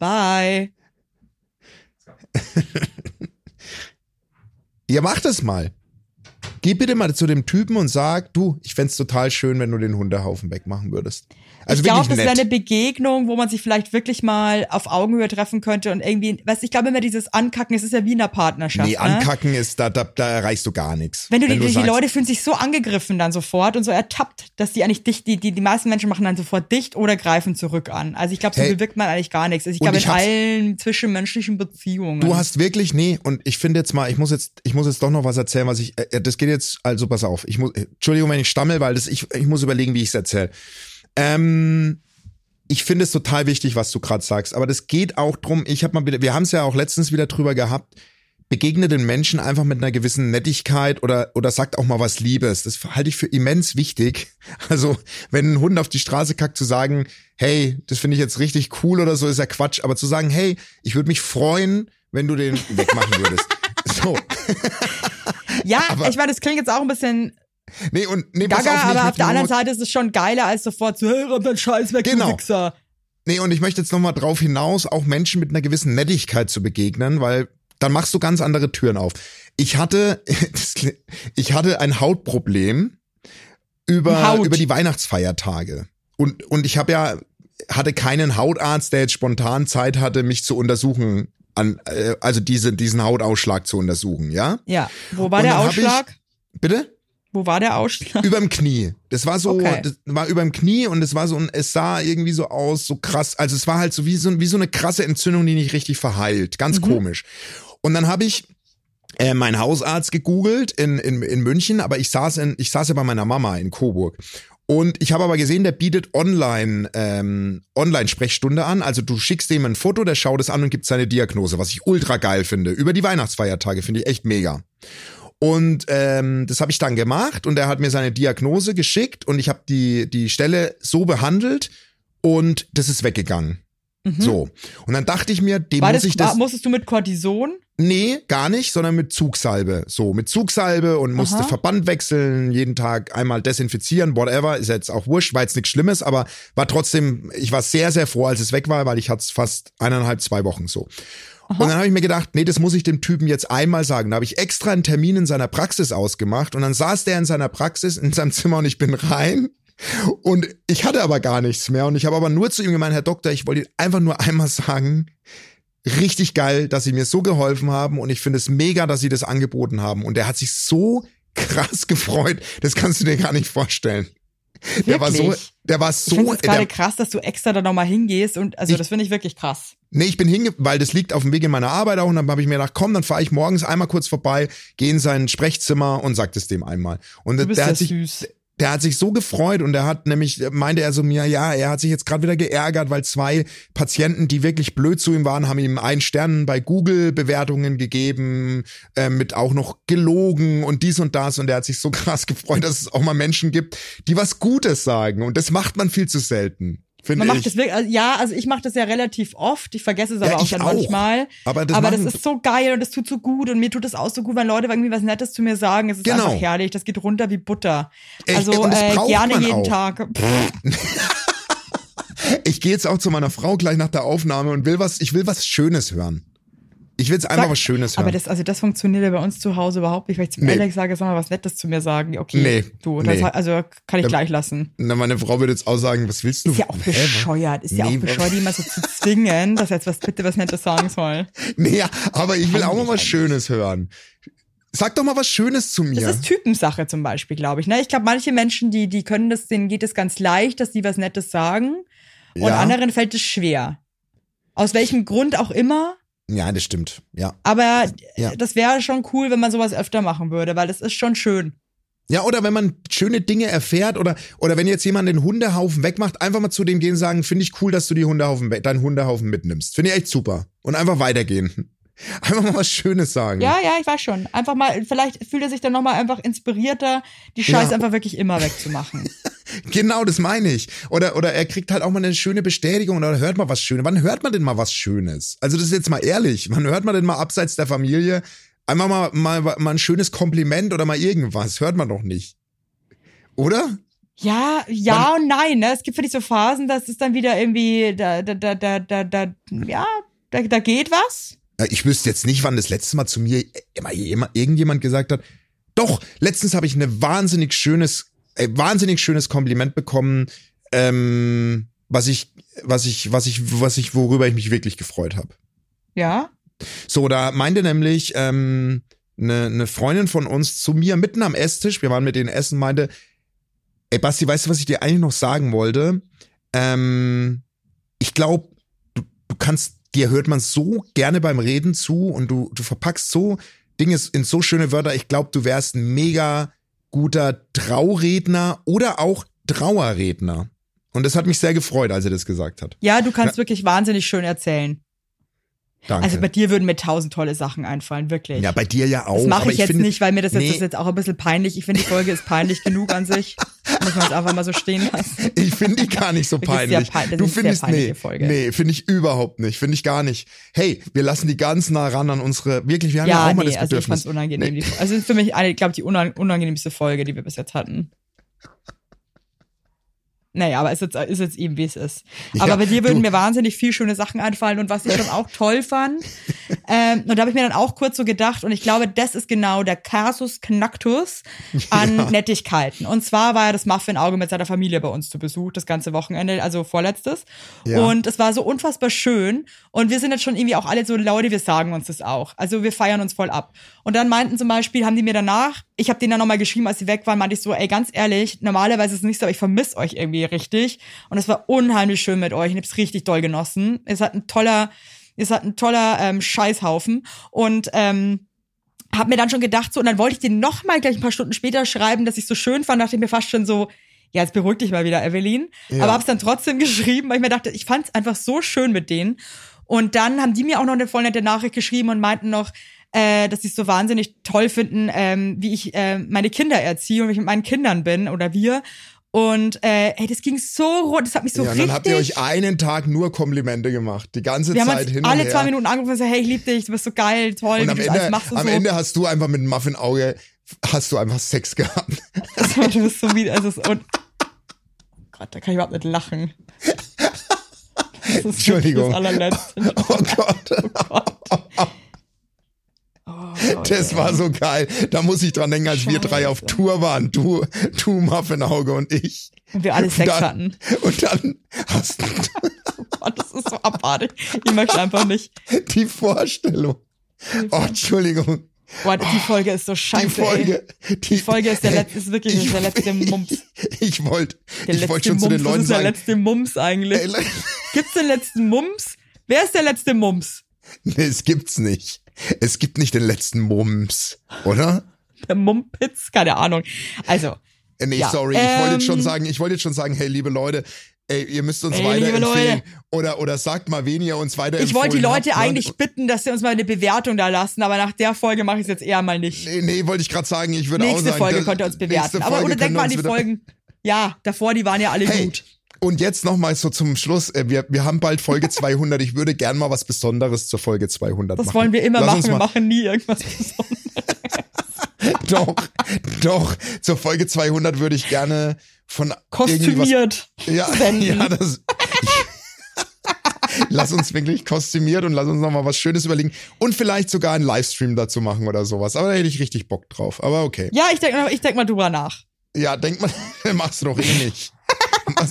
Bye. Ja, mach das mal. Geh bitte mal zu dem Typen und sag, du, ich fänd's total schön, wenn du den Hundehaufen wegmachen würdest. Also ich glaube, das wäre eine Begegnung, wo man sich vielleicht wirklich mal auf Augenhöhe treffen könnte und irgendwie, weißt, ich glaube immer dieses Ankacken, es ist ja wie in einer Partnerschaft. Nee, ne? ankacken ist, da, da, da erreichst du gar nichts. Wenn du, die, die sagst, Leute fühlen sich so angegriffen dann sofort und so ertappt, dass die eigentlich dicht, die, die, die meisten Menschen machen dann sofort dicht oder greifen zurück an. Also ich glaube, so Hey. bewirkt man eigentlich gar nichts. Also ich glaube, in allen zwischenmenschlichen Beziehungen. Du hast wirklich, nee, und ich finde jetzt mal, ich muss jetzt, ich muss jetzt doch noch was erzählen, was ich, äh, das geht jetzt, also pass auf, ich muss, Entschuldigung, wenn ich stammel, weil das, ich, ich muss überlegen, wie ich es erzähle. Ähm, ich finde es total wichtig, was du gerade sagst, aber das geht auch drum, ich habe mal wieder, wir haben es ja auch letztens wieder drüber gehabt, begegne den Menschen einfach mit einer gewissen Nettigkeit oder, oder sagt auch mal was Liebes. Das halte ich für immens wichtig. Also, wenn ein Hund auf die Straße kackt, zu sagen, hey, das finde ich jetzt richtig cool oder so, ist ja Quatsch. Aber zu sagen, hey, ich würde mich freuen, wenn du den wegmachen würdest. so. Ja, Aber- ich meine, das klingt jetzt auch ein bisschen Nee, und nee, gaga, auf, aber auf der anderen. Seite ist es schon geiler, als sofort zu, räum deinen Scheiß weg, Genau. du Wichser. Nee, und ich möchte jetzt nochmal drauf hinaus, auch Menschen mit einer gewissen Nettigkeit zu begegnen, weil dann machst du ganz andere Türen auf. Ich hatte, ich hatte ein Hautproblem über, Haut. über die Weihnachtsfeiertage. Und, und ich habe ja, hatte keinen Hautarzt, der jetzt spontan Zeit hatte, mich zu untersuchen, an, äh, also diese, diesen Hautausschlag zu untersuchen, ja? Ja, wo war der dann hab ich- Ausschlag? Bitte? Wo war der Ausschlag? Überm Knie. Das war so, Okay. das war überm Knie und es war so ein, es sah irgendwie so aus, so krass. Also es war halt so wie so, wie so eine krasse Entzündung, die nicht richtig verheilt. Ganz komisch. Und dann habe ich äh, meinen Hausarzt gegoogelt in, in, in München, aber ich saß in, ich saß ja bei meiner Mama in Coburg. Und ich habe aber gesehen, der bietet online ähm, Online-Sprechstunde an. Also du schickst dem ein Foto, der schaut es an und gibt seine Diagnose, was ich ultra geil finde. Über die Weihnachtsfeiertage finde ich echt mega. Und ähm, das habe ich dann gemacht und er hat mir seine Diagnose geschickt und ich habe die, die Stelle so behandelt und das ist weggegangen. So. Und dann dachte ich mir, dem Mhm. War muss das, ich das. musstest du mit Cortison? Nee, gar nicht, sondern mit Zugsalbe. So, mit Zugsalbe und musste Aha. Verband wechseln, jeden Tag einmal desinfizieren, whatever. Ist jetzt auch wurscht, war jetzt nichts Schlimmes, aber war trotzdem, ich war sehr, sehr froh, als es weg war, weil ich hatte es fast eineinhalb, zwei Wochen so. Und dann habe ich mir gedacht, nee, das muss ich dem Typen jetzt einmal sagen. Da habe ich extra einen Termin in seiner Praxis ausgemacht und dann saß der in seiner Praxis in seinem Zimmer und ich bin rein. Und ich hatte aber gar nichts mehr. Und ich habe aber nur zu ihm gemeint, Herr Doktor, ich wollte Ihnen einfach nur einmal sagen, richtig geil, dass Sie mir so geholfen haben. Und ich finde es mega, dass Sie das angeboten haben. Und der hat sich so krass gefreut, das kannst du dir gar nicht vorstellen. Der war so, Wirklich? der war Ich so, es gerade krass, dass du extra da nochmal hingehst und also Ich- das finde ich wirklich krass. Nee, ich bin hinge, weil das liegt auf dem Weg in meiner Arbeit auch und dann habe ich mir gedacht, komm, dann fahre ich morgens einmal kurz vorbei, gehe in sein Sprechzimmer und sag es dem einmal. Und Du bist der ja hat sich süß. Der hat sich so gefreut und er hat nämlich, meinte er so mir, ja, er hat sich jetzt gerade wieder geärgert, weil zwei Patienten, die wirklich blöd zu ihm waren, haben ihm einen Stern bei Google Bewertungen gegeben, äh, mit auch noch gelogen und dies und das und er hat sich so krass gefreut, dass es auch mal Menschen gibt, die was Gutes sagen und das macht man viel zu selten. Finde Man ich. macht das wirklich, also, ja, also ich mache das ja relativ oft. Ich vergesse es aber Ja, auch dann auch. manchmal. Aber das aber das ist so geil und das tut so gut und mir tut es auch so gut, wenn Leute irgendwie was Nettes zu mir sagen. Es ist Genau. einfach herrlich. Das geht runter wie Butter. Also das äh, gerne jeden auch. Tag. Ich gehe jetzt auch zu meiner Frau gleich nach der Aufnahme und will was, ich will was Schönes hören. Ich will jetzt einfach Sag- was Schönes hören. Aber das, also das funktioniert ja bei uns zu Hause überhaupt nicht, weil ich zum Nee. Alex sage, sag mal was Nettes zu mir sagen. Okay, Nee, du, das, nee. also kann ich Ja. gleich lassen. Na, meine Frau würde jetzt auch sagen, was willst du? Ist ja auch Hä, bescheuert, ist ja Nee, auch bescheuert, die immer so zu zwingen, dass er jetzt was bitte was Nettes sagen soll. Nee, ja, aber ich will auch mal was Peinlich Schönes hören. Sag doch mal was Schönes zu mir. Das ist Typensache zum Beispiel, glaube ich. Ne? Ich glaube, manche Menschen, die, die können das, denen geht es ganz leicht, dass die was Nettes sagen. Und Ja. anderen fällt es schwer. Aus welchem Grund auch immer. Ja, das stimmt. Ja. Aber Ja. das wäre schon cool, wenn man sowas öfter machen würde, weil das ist schon schön. Ja, oder wenn man schöne Dinge erfährt oder, oder wenn jetzt jemand den Hundehaufen wegmacht, einfach mal zu dem gehen und sagen, finde ich cool, dass du die Hundehaufen, deinen Hundehaufen mitnimmst. Finde ich echt super. Und einfach weitergehen. Einfach mal was Schönes sagen. Ja, ja, ich weiß schon. Einfach mal, vielleicht fühlt er sich dann nochmal einfach inspirierter, die Scheiße Ja. einfach wirklich immer wegzumachen. Genau, das meine ich. Oder, oder er kriegt halt auch mal eine schöne Bestätigung oder hört mal was Schönes. Wann hört man denn mal was Schönes? Also das ist jetzt mal ehrlich. Wann hört man denn mal abseits der Familie einmal mal, mal, mal ein schönes Kompliment oder mal irgendwas? Hört man doch nicht. Oder? Ja, ja und nein, ne? Es gibt für dich so Phasen, dass es dann wieder irgendwie, da, da, da, da, da, da ja, da, da geht was. Ich wüsste jetzt nicht, wann das letzte Mal zu mir immer, immer irgendjemand gesagt hat. Doch, letztens habe ich eine wahnsinnig schönes, äh, wahnsinnig schönes Kompliment bekommen, ähm, was ich, was ich, was ich, was ich, worüber ich mich wirklich gefreut habe. Ja. So, da meinte nämlich ähm, eine, eine Freundin von uns zu mir mitten am Esstisch, wir waren mit denen essen, meinte, ey Basti, weißt du, was ich dir eigentlich noch sagen wollte? Ähm, ich glaube, du, du kannst, dir hört man so gerne beim Reden zu und du, du verpackst so Dinge in so schöne Wörter. Ich glaube, du wärst ein mega guter Trauredner oder auch Trauerredner. Und das hat mich sehr gefreut, als er das gesagt hat. Ja, du kannst wirklich wahnsinnig schön erzählen. Danke. Also bei dir würden mir tausend tolle Sachen einfallen, wirklich. ja, bei dir ja auch. das mache aber ich jetzt finde, nicht, weil mir das jetzt, Nee. ist jetzt auch ein bisschen peinlich. Ich finde, die Folge ist peinlich genug an sich. Muss man es einfach mal so stehen lassen. Ich finde die gar nicht so peinlich. pein- du findest, nee, Folge. nee, finde ich überhaupt nicht. Finde ich gar nicht. Hey, wir lassen die ganz nah ran an unsere, wirklich, wir haben ja, Ja, auch mal nee, das also ich fand's Bedürfnis. unangenehm. Die, also ist für mich eine, glaube ich, die unan- unangenehmste Folge, die wir bis jetzt hatten. Naja, aber ist jetzt, ist jetzt eben, wie es ist. Aber Ja, bei dir würden du- mir wahnsinnig viel schöne Sachen einfallen und was ich dann auch toll fand. ähm, und da habe ich mir dann auch kurz so gedacht und ich glaube, das ist genau der Casus Knacktus an Ja. Nettigkeiten. Und zwar war ja das Muffin-Auge mit seiner Familie bei uns zu Besuch, das ganze Wochenende, also vorletztes. Ja. Und es war so unfassbar schön. Und wir sind jetzt schon irgendwie auch alle so Leute, wir sagen uns das auch. Also wir feiern uns voll ab. Und dann meinten zum Beispiel, haben die mir danach, ich habe denen dann nochmal geschrieben, als sie weg waren, meinte ich so, ey, ganz ehrlich, normalerweise ist es nicht so, aber ich vermisse euch irgendwie richtig. Und es war unheimlich schön mit euch. Ich hab's richtig doll genossen. Es hat ein toller, es hat ein toller ähm, Scheißhaufen. Und ähm, hab mir dann schon gedacht so, und dann wollte ich den noch mal gleich ein paar Stunden später schreiben, dass ich so schön fand, dachte ich mir fast schon so, ja, jetzt beruhig dich mal wieder, Evelyn. Ja. Aber hab's dann trotzdem geschrieben, weil ich mir dachte, ich fand's einfach so schön mit denen. Und dann haben die mir auch noch eine voll nette Nachricht geschrieben und meinten noch, äh, dass sie es so wahnsinnig toll finden, ähm, wie ich äh, meine Kinder erziehe und wie ich mit meinen Kindern bin oder wir. Und äh, ey, das ging so rund, das hat mich so ja, und richtig. dann habt ihr euch einen Tag nur Komplimente gemacht. Die ganze wir haben Zeit uns hin und alle her. zwei Minuten angerufen und gesagt, hey, ich liebe dich, du bist so geil, toll, und am Ende, und am so. Ende hast du einfach mit Muffin-Auge, hast du einfach Sex gehabt. Also, du bist so wie, also, und, oh Gott, da kann ich überhaupt nicht lachen. Das ist Entschuldigung. Das allerletzte. Oh Gott. Oh Gott, Das war so geil. Da muss ich dran denken, als wir drei auf Scheiße. Tour waren. Du, du Muffin-Auge und ich. Und wir alle Sex hatten. Und dann hast du Oh Gott, das ist so abartig. Ich möchte einfach nicht. die Vorstellung. Oh, Entschuldigung. Boah, die Folge ist so scheiße. Die Folge. Die, Die Folge ist der letzte, ist wirklich Ich- der letzte Mumps. Ich ich wollte schon Mumps. zu den Leuten ist der sagen, letzte Mumps eigentlich? ey, Gibt's den letzten Mumps? Wer ist der letzte Mumps? nee, es gibt's nicht. Es gibt nicht den letzten Mums, oder? Der Mumpitz? Keine Ahnung. Also, Äh, Nee, Ja, sorry, ich wollte jetzt schon ähm, sagen, ich wollte jetzt schon sagen, hey, liebe Leute, ey, ihr müsst uns Ey, weiterempfehlen. Oder, oder sagt mal, wen ihr uns weiterempfehlen ich wollte die Leute habt, ne? eigentlich bitten, dass sie uns mal eine Bewertung da lassen, aber nach der Folge mache ich es jetzt eher mal nicht. Nee, nee, wollte ich gerade sagen, ich würde auch Nächste sagen. Folge das- könnt ihr uns nächste bewerten. Aber Folge oder könnt denk ihr mal an die Folgen. Ja, davor, die waren ja alle Hey, gut. Und jetzt nochmal so zum Schluss. äh, Wir, wir haben bald Folge 200. Ich würde gern mal was Besonderes zur Folge 200 Das machen. wollen wir immer Lass machen. Wir machen nie irgendwas Besonderes. Doch, doch. Zur Folge 200 würde ich gerne von Kostümiert. Ja, senden. ja, das. lass uns wirklich kostümiert und lass uns nochmal was Schönes überlegen. Und vielleicht sogar einen Livestream dazu machen oder sowas. Aber da hätte ich richtig Bock drauf. Aber okay. Ja, ich denke ich denk mal drüber nach. Ja, denk mal, machst du doch eh nicht.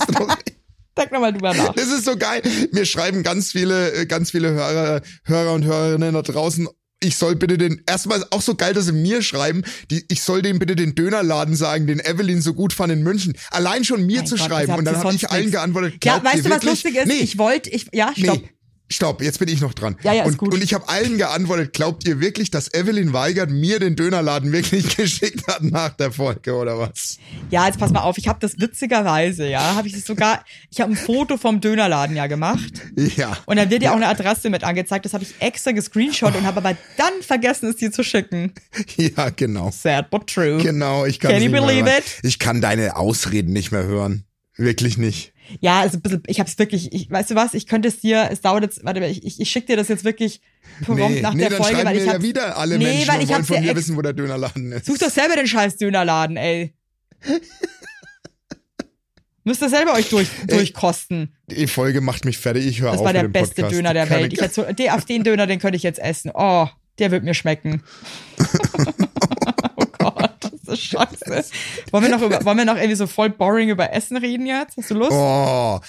Du doch eh Denk noch mal drüber nach. Das ist so geil. Mir schreiben ganz viele, äh, ganz viele Hörer, Hörer und Hörerinnen da draußen. Ich soll bitte den, erstmal ist auch so geil, dass sie mir schreiben, die, ich soll dem bitte den Dönerladen sagen, den Evelyn so gut fand in München. Allein schon mir Mein zu Gott, schreiben. Und dann habe ich allen geantwortet, Ja, weißt du, was lustig ist? Nee, Ich wollte, ich, ja, stopp. Nee. Stopp, jetzt bin ich noch dran. Ja, ja, ist und, gut. und ich habe allen geantwortet, glaubt ihr wirklich, dass Evelyn Weigert mir den Dönerladen wirklich geschickt hat nach der Folge oder was? Ja, jetzt pass mal auf, ich habe das witzigerweise, ja, habe ich das sogar, ich habe ein Foto vom Dönerladen ja gemacht Ja. und dann wird ja auch eine Adresse mit angezeigt, das habe ich extra gescreenshot und habe aber dann vergessen, es dir zu schicken. Ja, genau. Sad but true. Genau, ich kann Can you believe it? Ich kann deine Ausreden nicht mehr hören. Wirklich nicht. Ja, also ein bisschen, ich habe es wirklich, ich, weißt du was, ich könnte es dir, es dauert jetzt, warte mal, ich, ich, ich schicke dir das jetzt wirklich prompt Nee, nach nee der dann Folge, weil ich ja hab's- wieder alle nee, Menschen weil ich wollen hab's von mir wissen, wo der Dönerladen ist. Sucht doch selber den scheiß Dönerladen, ey. Müsst ihr selber euch durch, durchkosten. Die Folge macht mich fertig, ich höre auf Das war der beste Podcast. Döner der Keine- Welt. Ich hätte so, auf den Döner, den könnte ich jetzt essen. Oh, der wird mir schmecken. ist scheiße. Wollen wir noch über, wollen wir noch irgendwie so voll boring über Essen reden jetzt? Hast du Lust? Oh,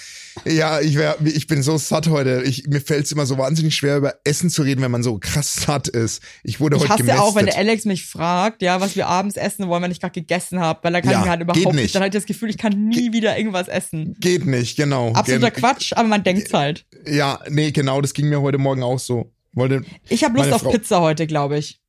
ja, ich, wär, ich bin so satt heute. Ich, mir fällt es immer so wahnsinnig schwer, über Essen zu reden, wenn man so krass satt ist. Ich wurde ich heute hasse gemästet. auch, wenn der Alex mich fragt, ja, was wir abends essen wollen, wenn ich gerade gegessen habe, weil dann kann Ja, ich halt überhaupt nicht. Dann habe ich das Gefühl, ich kann nie wieder irgendwas essen. Geht nicht, genau. Absoluter Gen- Quatsch, aber man denkt's halt. Ja, nee, genau, das ging mir heute Morgen auch so. Wollte, Ich habe Lust auf Frau- Pizza heute, glaube ich.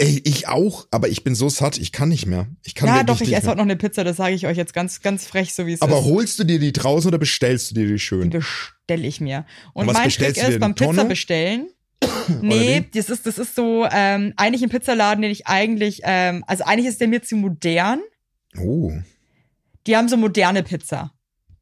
Ey, ich auch, aber ich bin so satt, ich kann nicht mehr. Ich kann Ja, doch, ich esse heute noch eine Pizza, das sage ich euch jetzt ganz, ganz frech, so wie es Aber ist. holst du dir die draußen oder bestellst du dir die schön? bestelle ich mir. Und Und was mein Trick ist beim? Pizza bestellen. nee, das ist, das ist so, ähm, eigentlich ein Pizzaladen, den ich eigentlich, ähm, also eigentlich ist der mir zu modern. Oh. Die haben so moderne Pizza.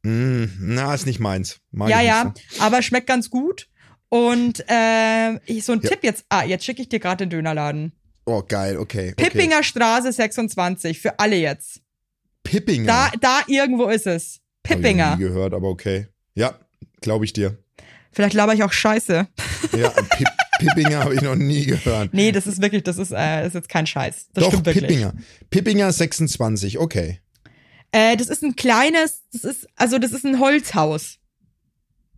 Mm, na, ist nicht meins. Mag ja, ja, aber schmeckt ganz gut. Und ähm, ich, so ein Ja. Tipp jetzt, ah, jetzt schicke ich dir gerade den Dönerladen. Oh, geil, okay. okay. Pippinger Straße 26, für alle jetzt. Pippinger. Da, da irgendwo ist es. Hab ich Pippinger. nie gehört, aber okay. Ja, glaube ich dir. Vielleicht laber ich auch Scheiße. Ja, Pip Pippinger habe ich noch nie gehört. Nee, das ist wirklich, das ist, äh, ist jetzt kein Scheiß. Das Doch, stimmt wirklich. Pippinger. Pippinger 26, okay. Äh, das ist ein kleines, das ist, also das ist ein Holzhaus.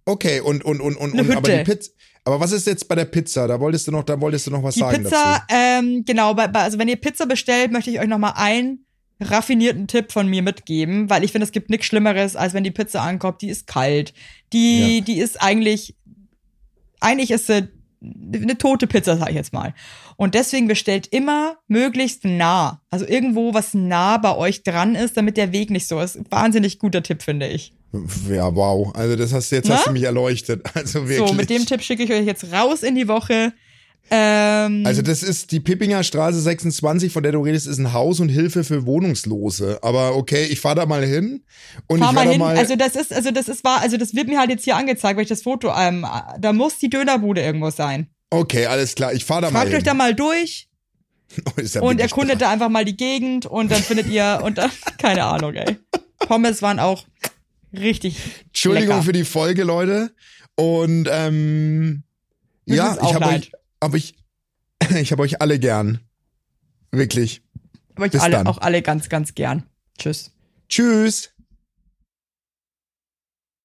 Okay, und, und, und, und, und aber die. Pizza. Aber was ist jetzt bei der Pizza? Da wolltest du noch, da wolltest du noch was Die sagen Pizza, ähm, genau, also wenn ihr Pizza bestellt, möchte ich euch nochmal einen raffinierten Tipp von mir mitgeben, weil ich finde, es gibt nichts Schlimmeres, als wenn die Pizza ankommt, die ist kalt. Die, Ja. die ist eigentlich, eigentlich ist sie eine tote Pizza, sag ich jetzt mal. Und deswegen bestellt immer möglichst nah. Also irgendwo, was nah bei euch dran ist, damit der Weg nicht so ist. Wahnsinnig guter Tipp, finde ich. Ja, wow. Also das hast du jetzt Na? hast du mich erleuchtet. Also wirklich. So, mit dem Tipp schicke ich euch jetzt raus in die Woche. Ähm, Also das ist die Pippinger Straße 26, von der du redest, ist ein Haus und Hilfe für Wohnungslose. Aber okay, ich fahr da mal hin und Fahr ich mal hin. mal. Also das ist, also das ist wahr, also das wird mir halt jetzt hier angezeigt, weil ich das Foto, ähm, da muss die Dönerbude irgendwo sein. okay, alles klar. Ich fahr da mal Fragt euch hin. da mal durch Oh, ja und erkundet da einfach mal die Gegend und dann findet ihr und dann, keine Ahnung, ey. Pommes waren auch richtig. Entschuldigung lecker. für die Folge, Leute. Und ähm, Mir ja, ich habe euch, aber ich, ich habe euch alle gern. Wirklich. Aber ich Bis alle, dann. auch alle ganz, ganz gern. Tschüss. Tschüss.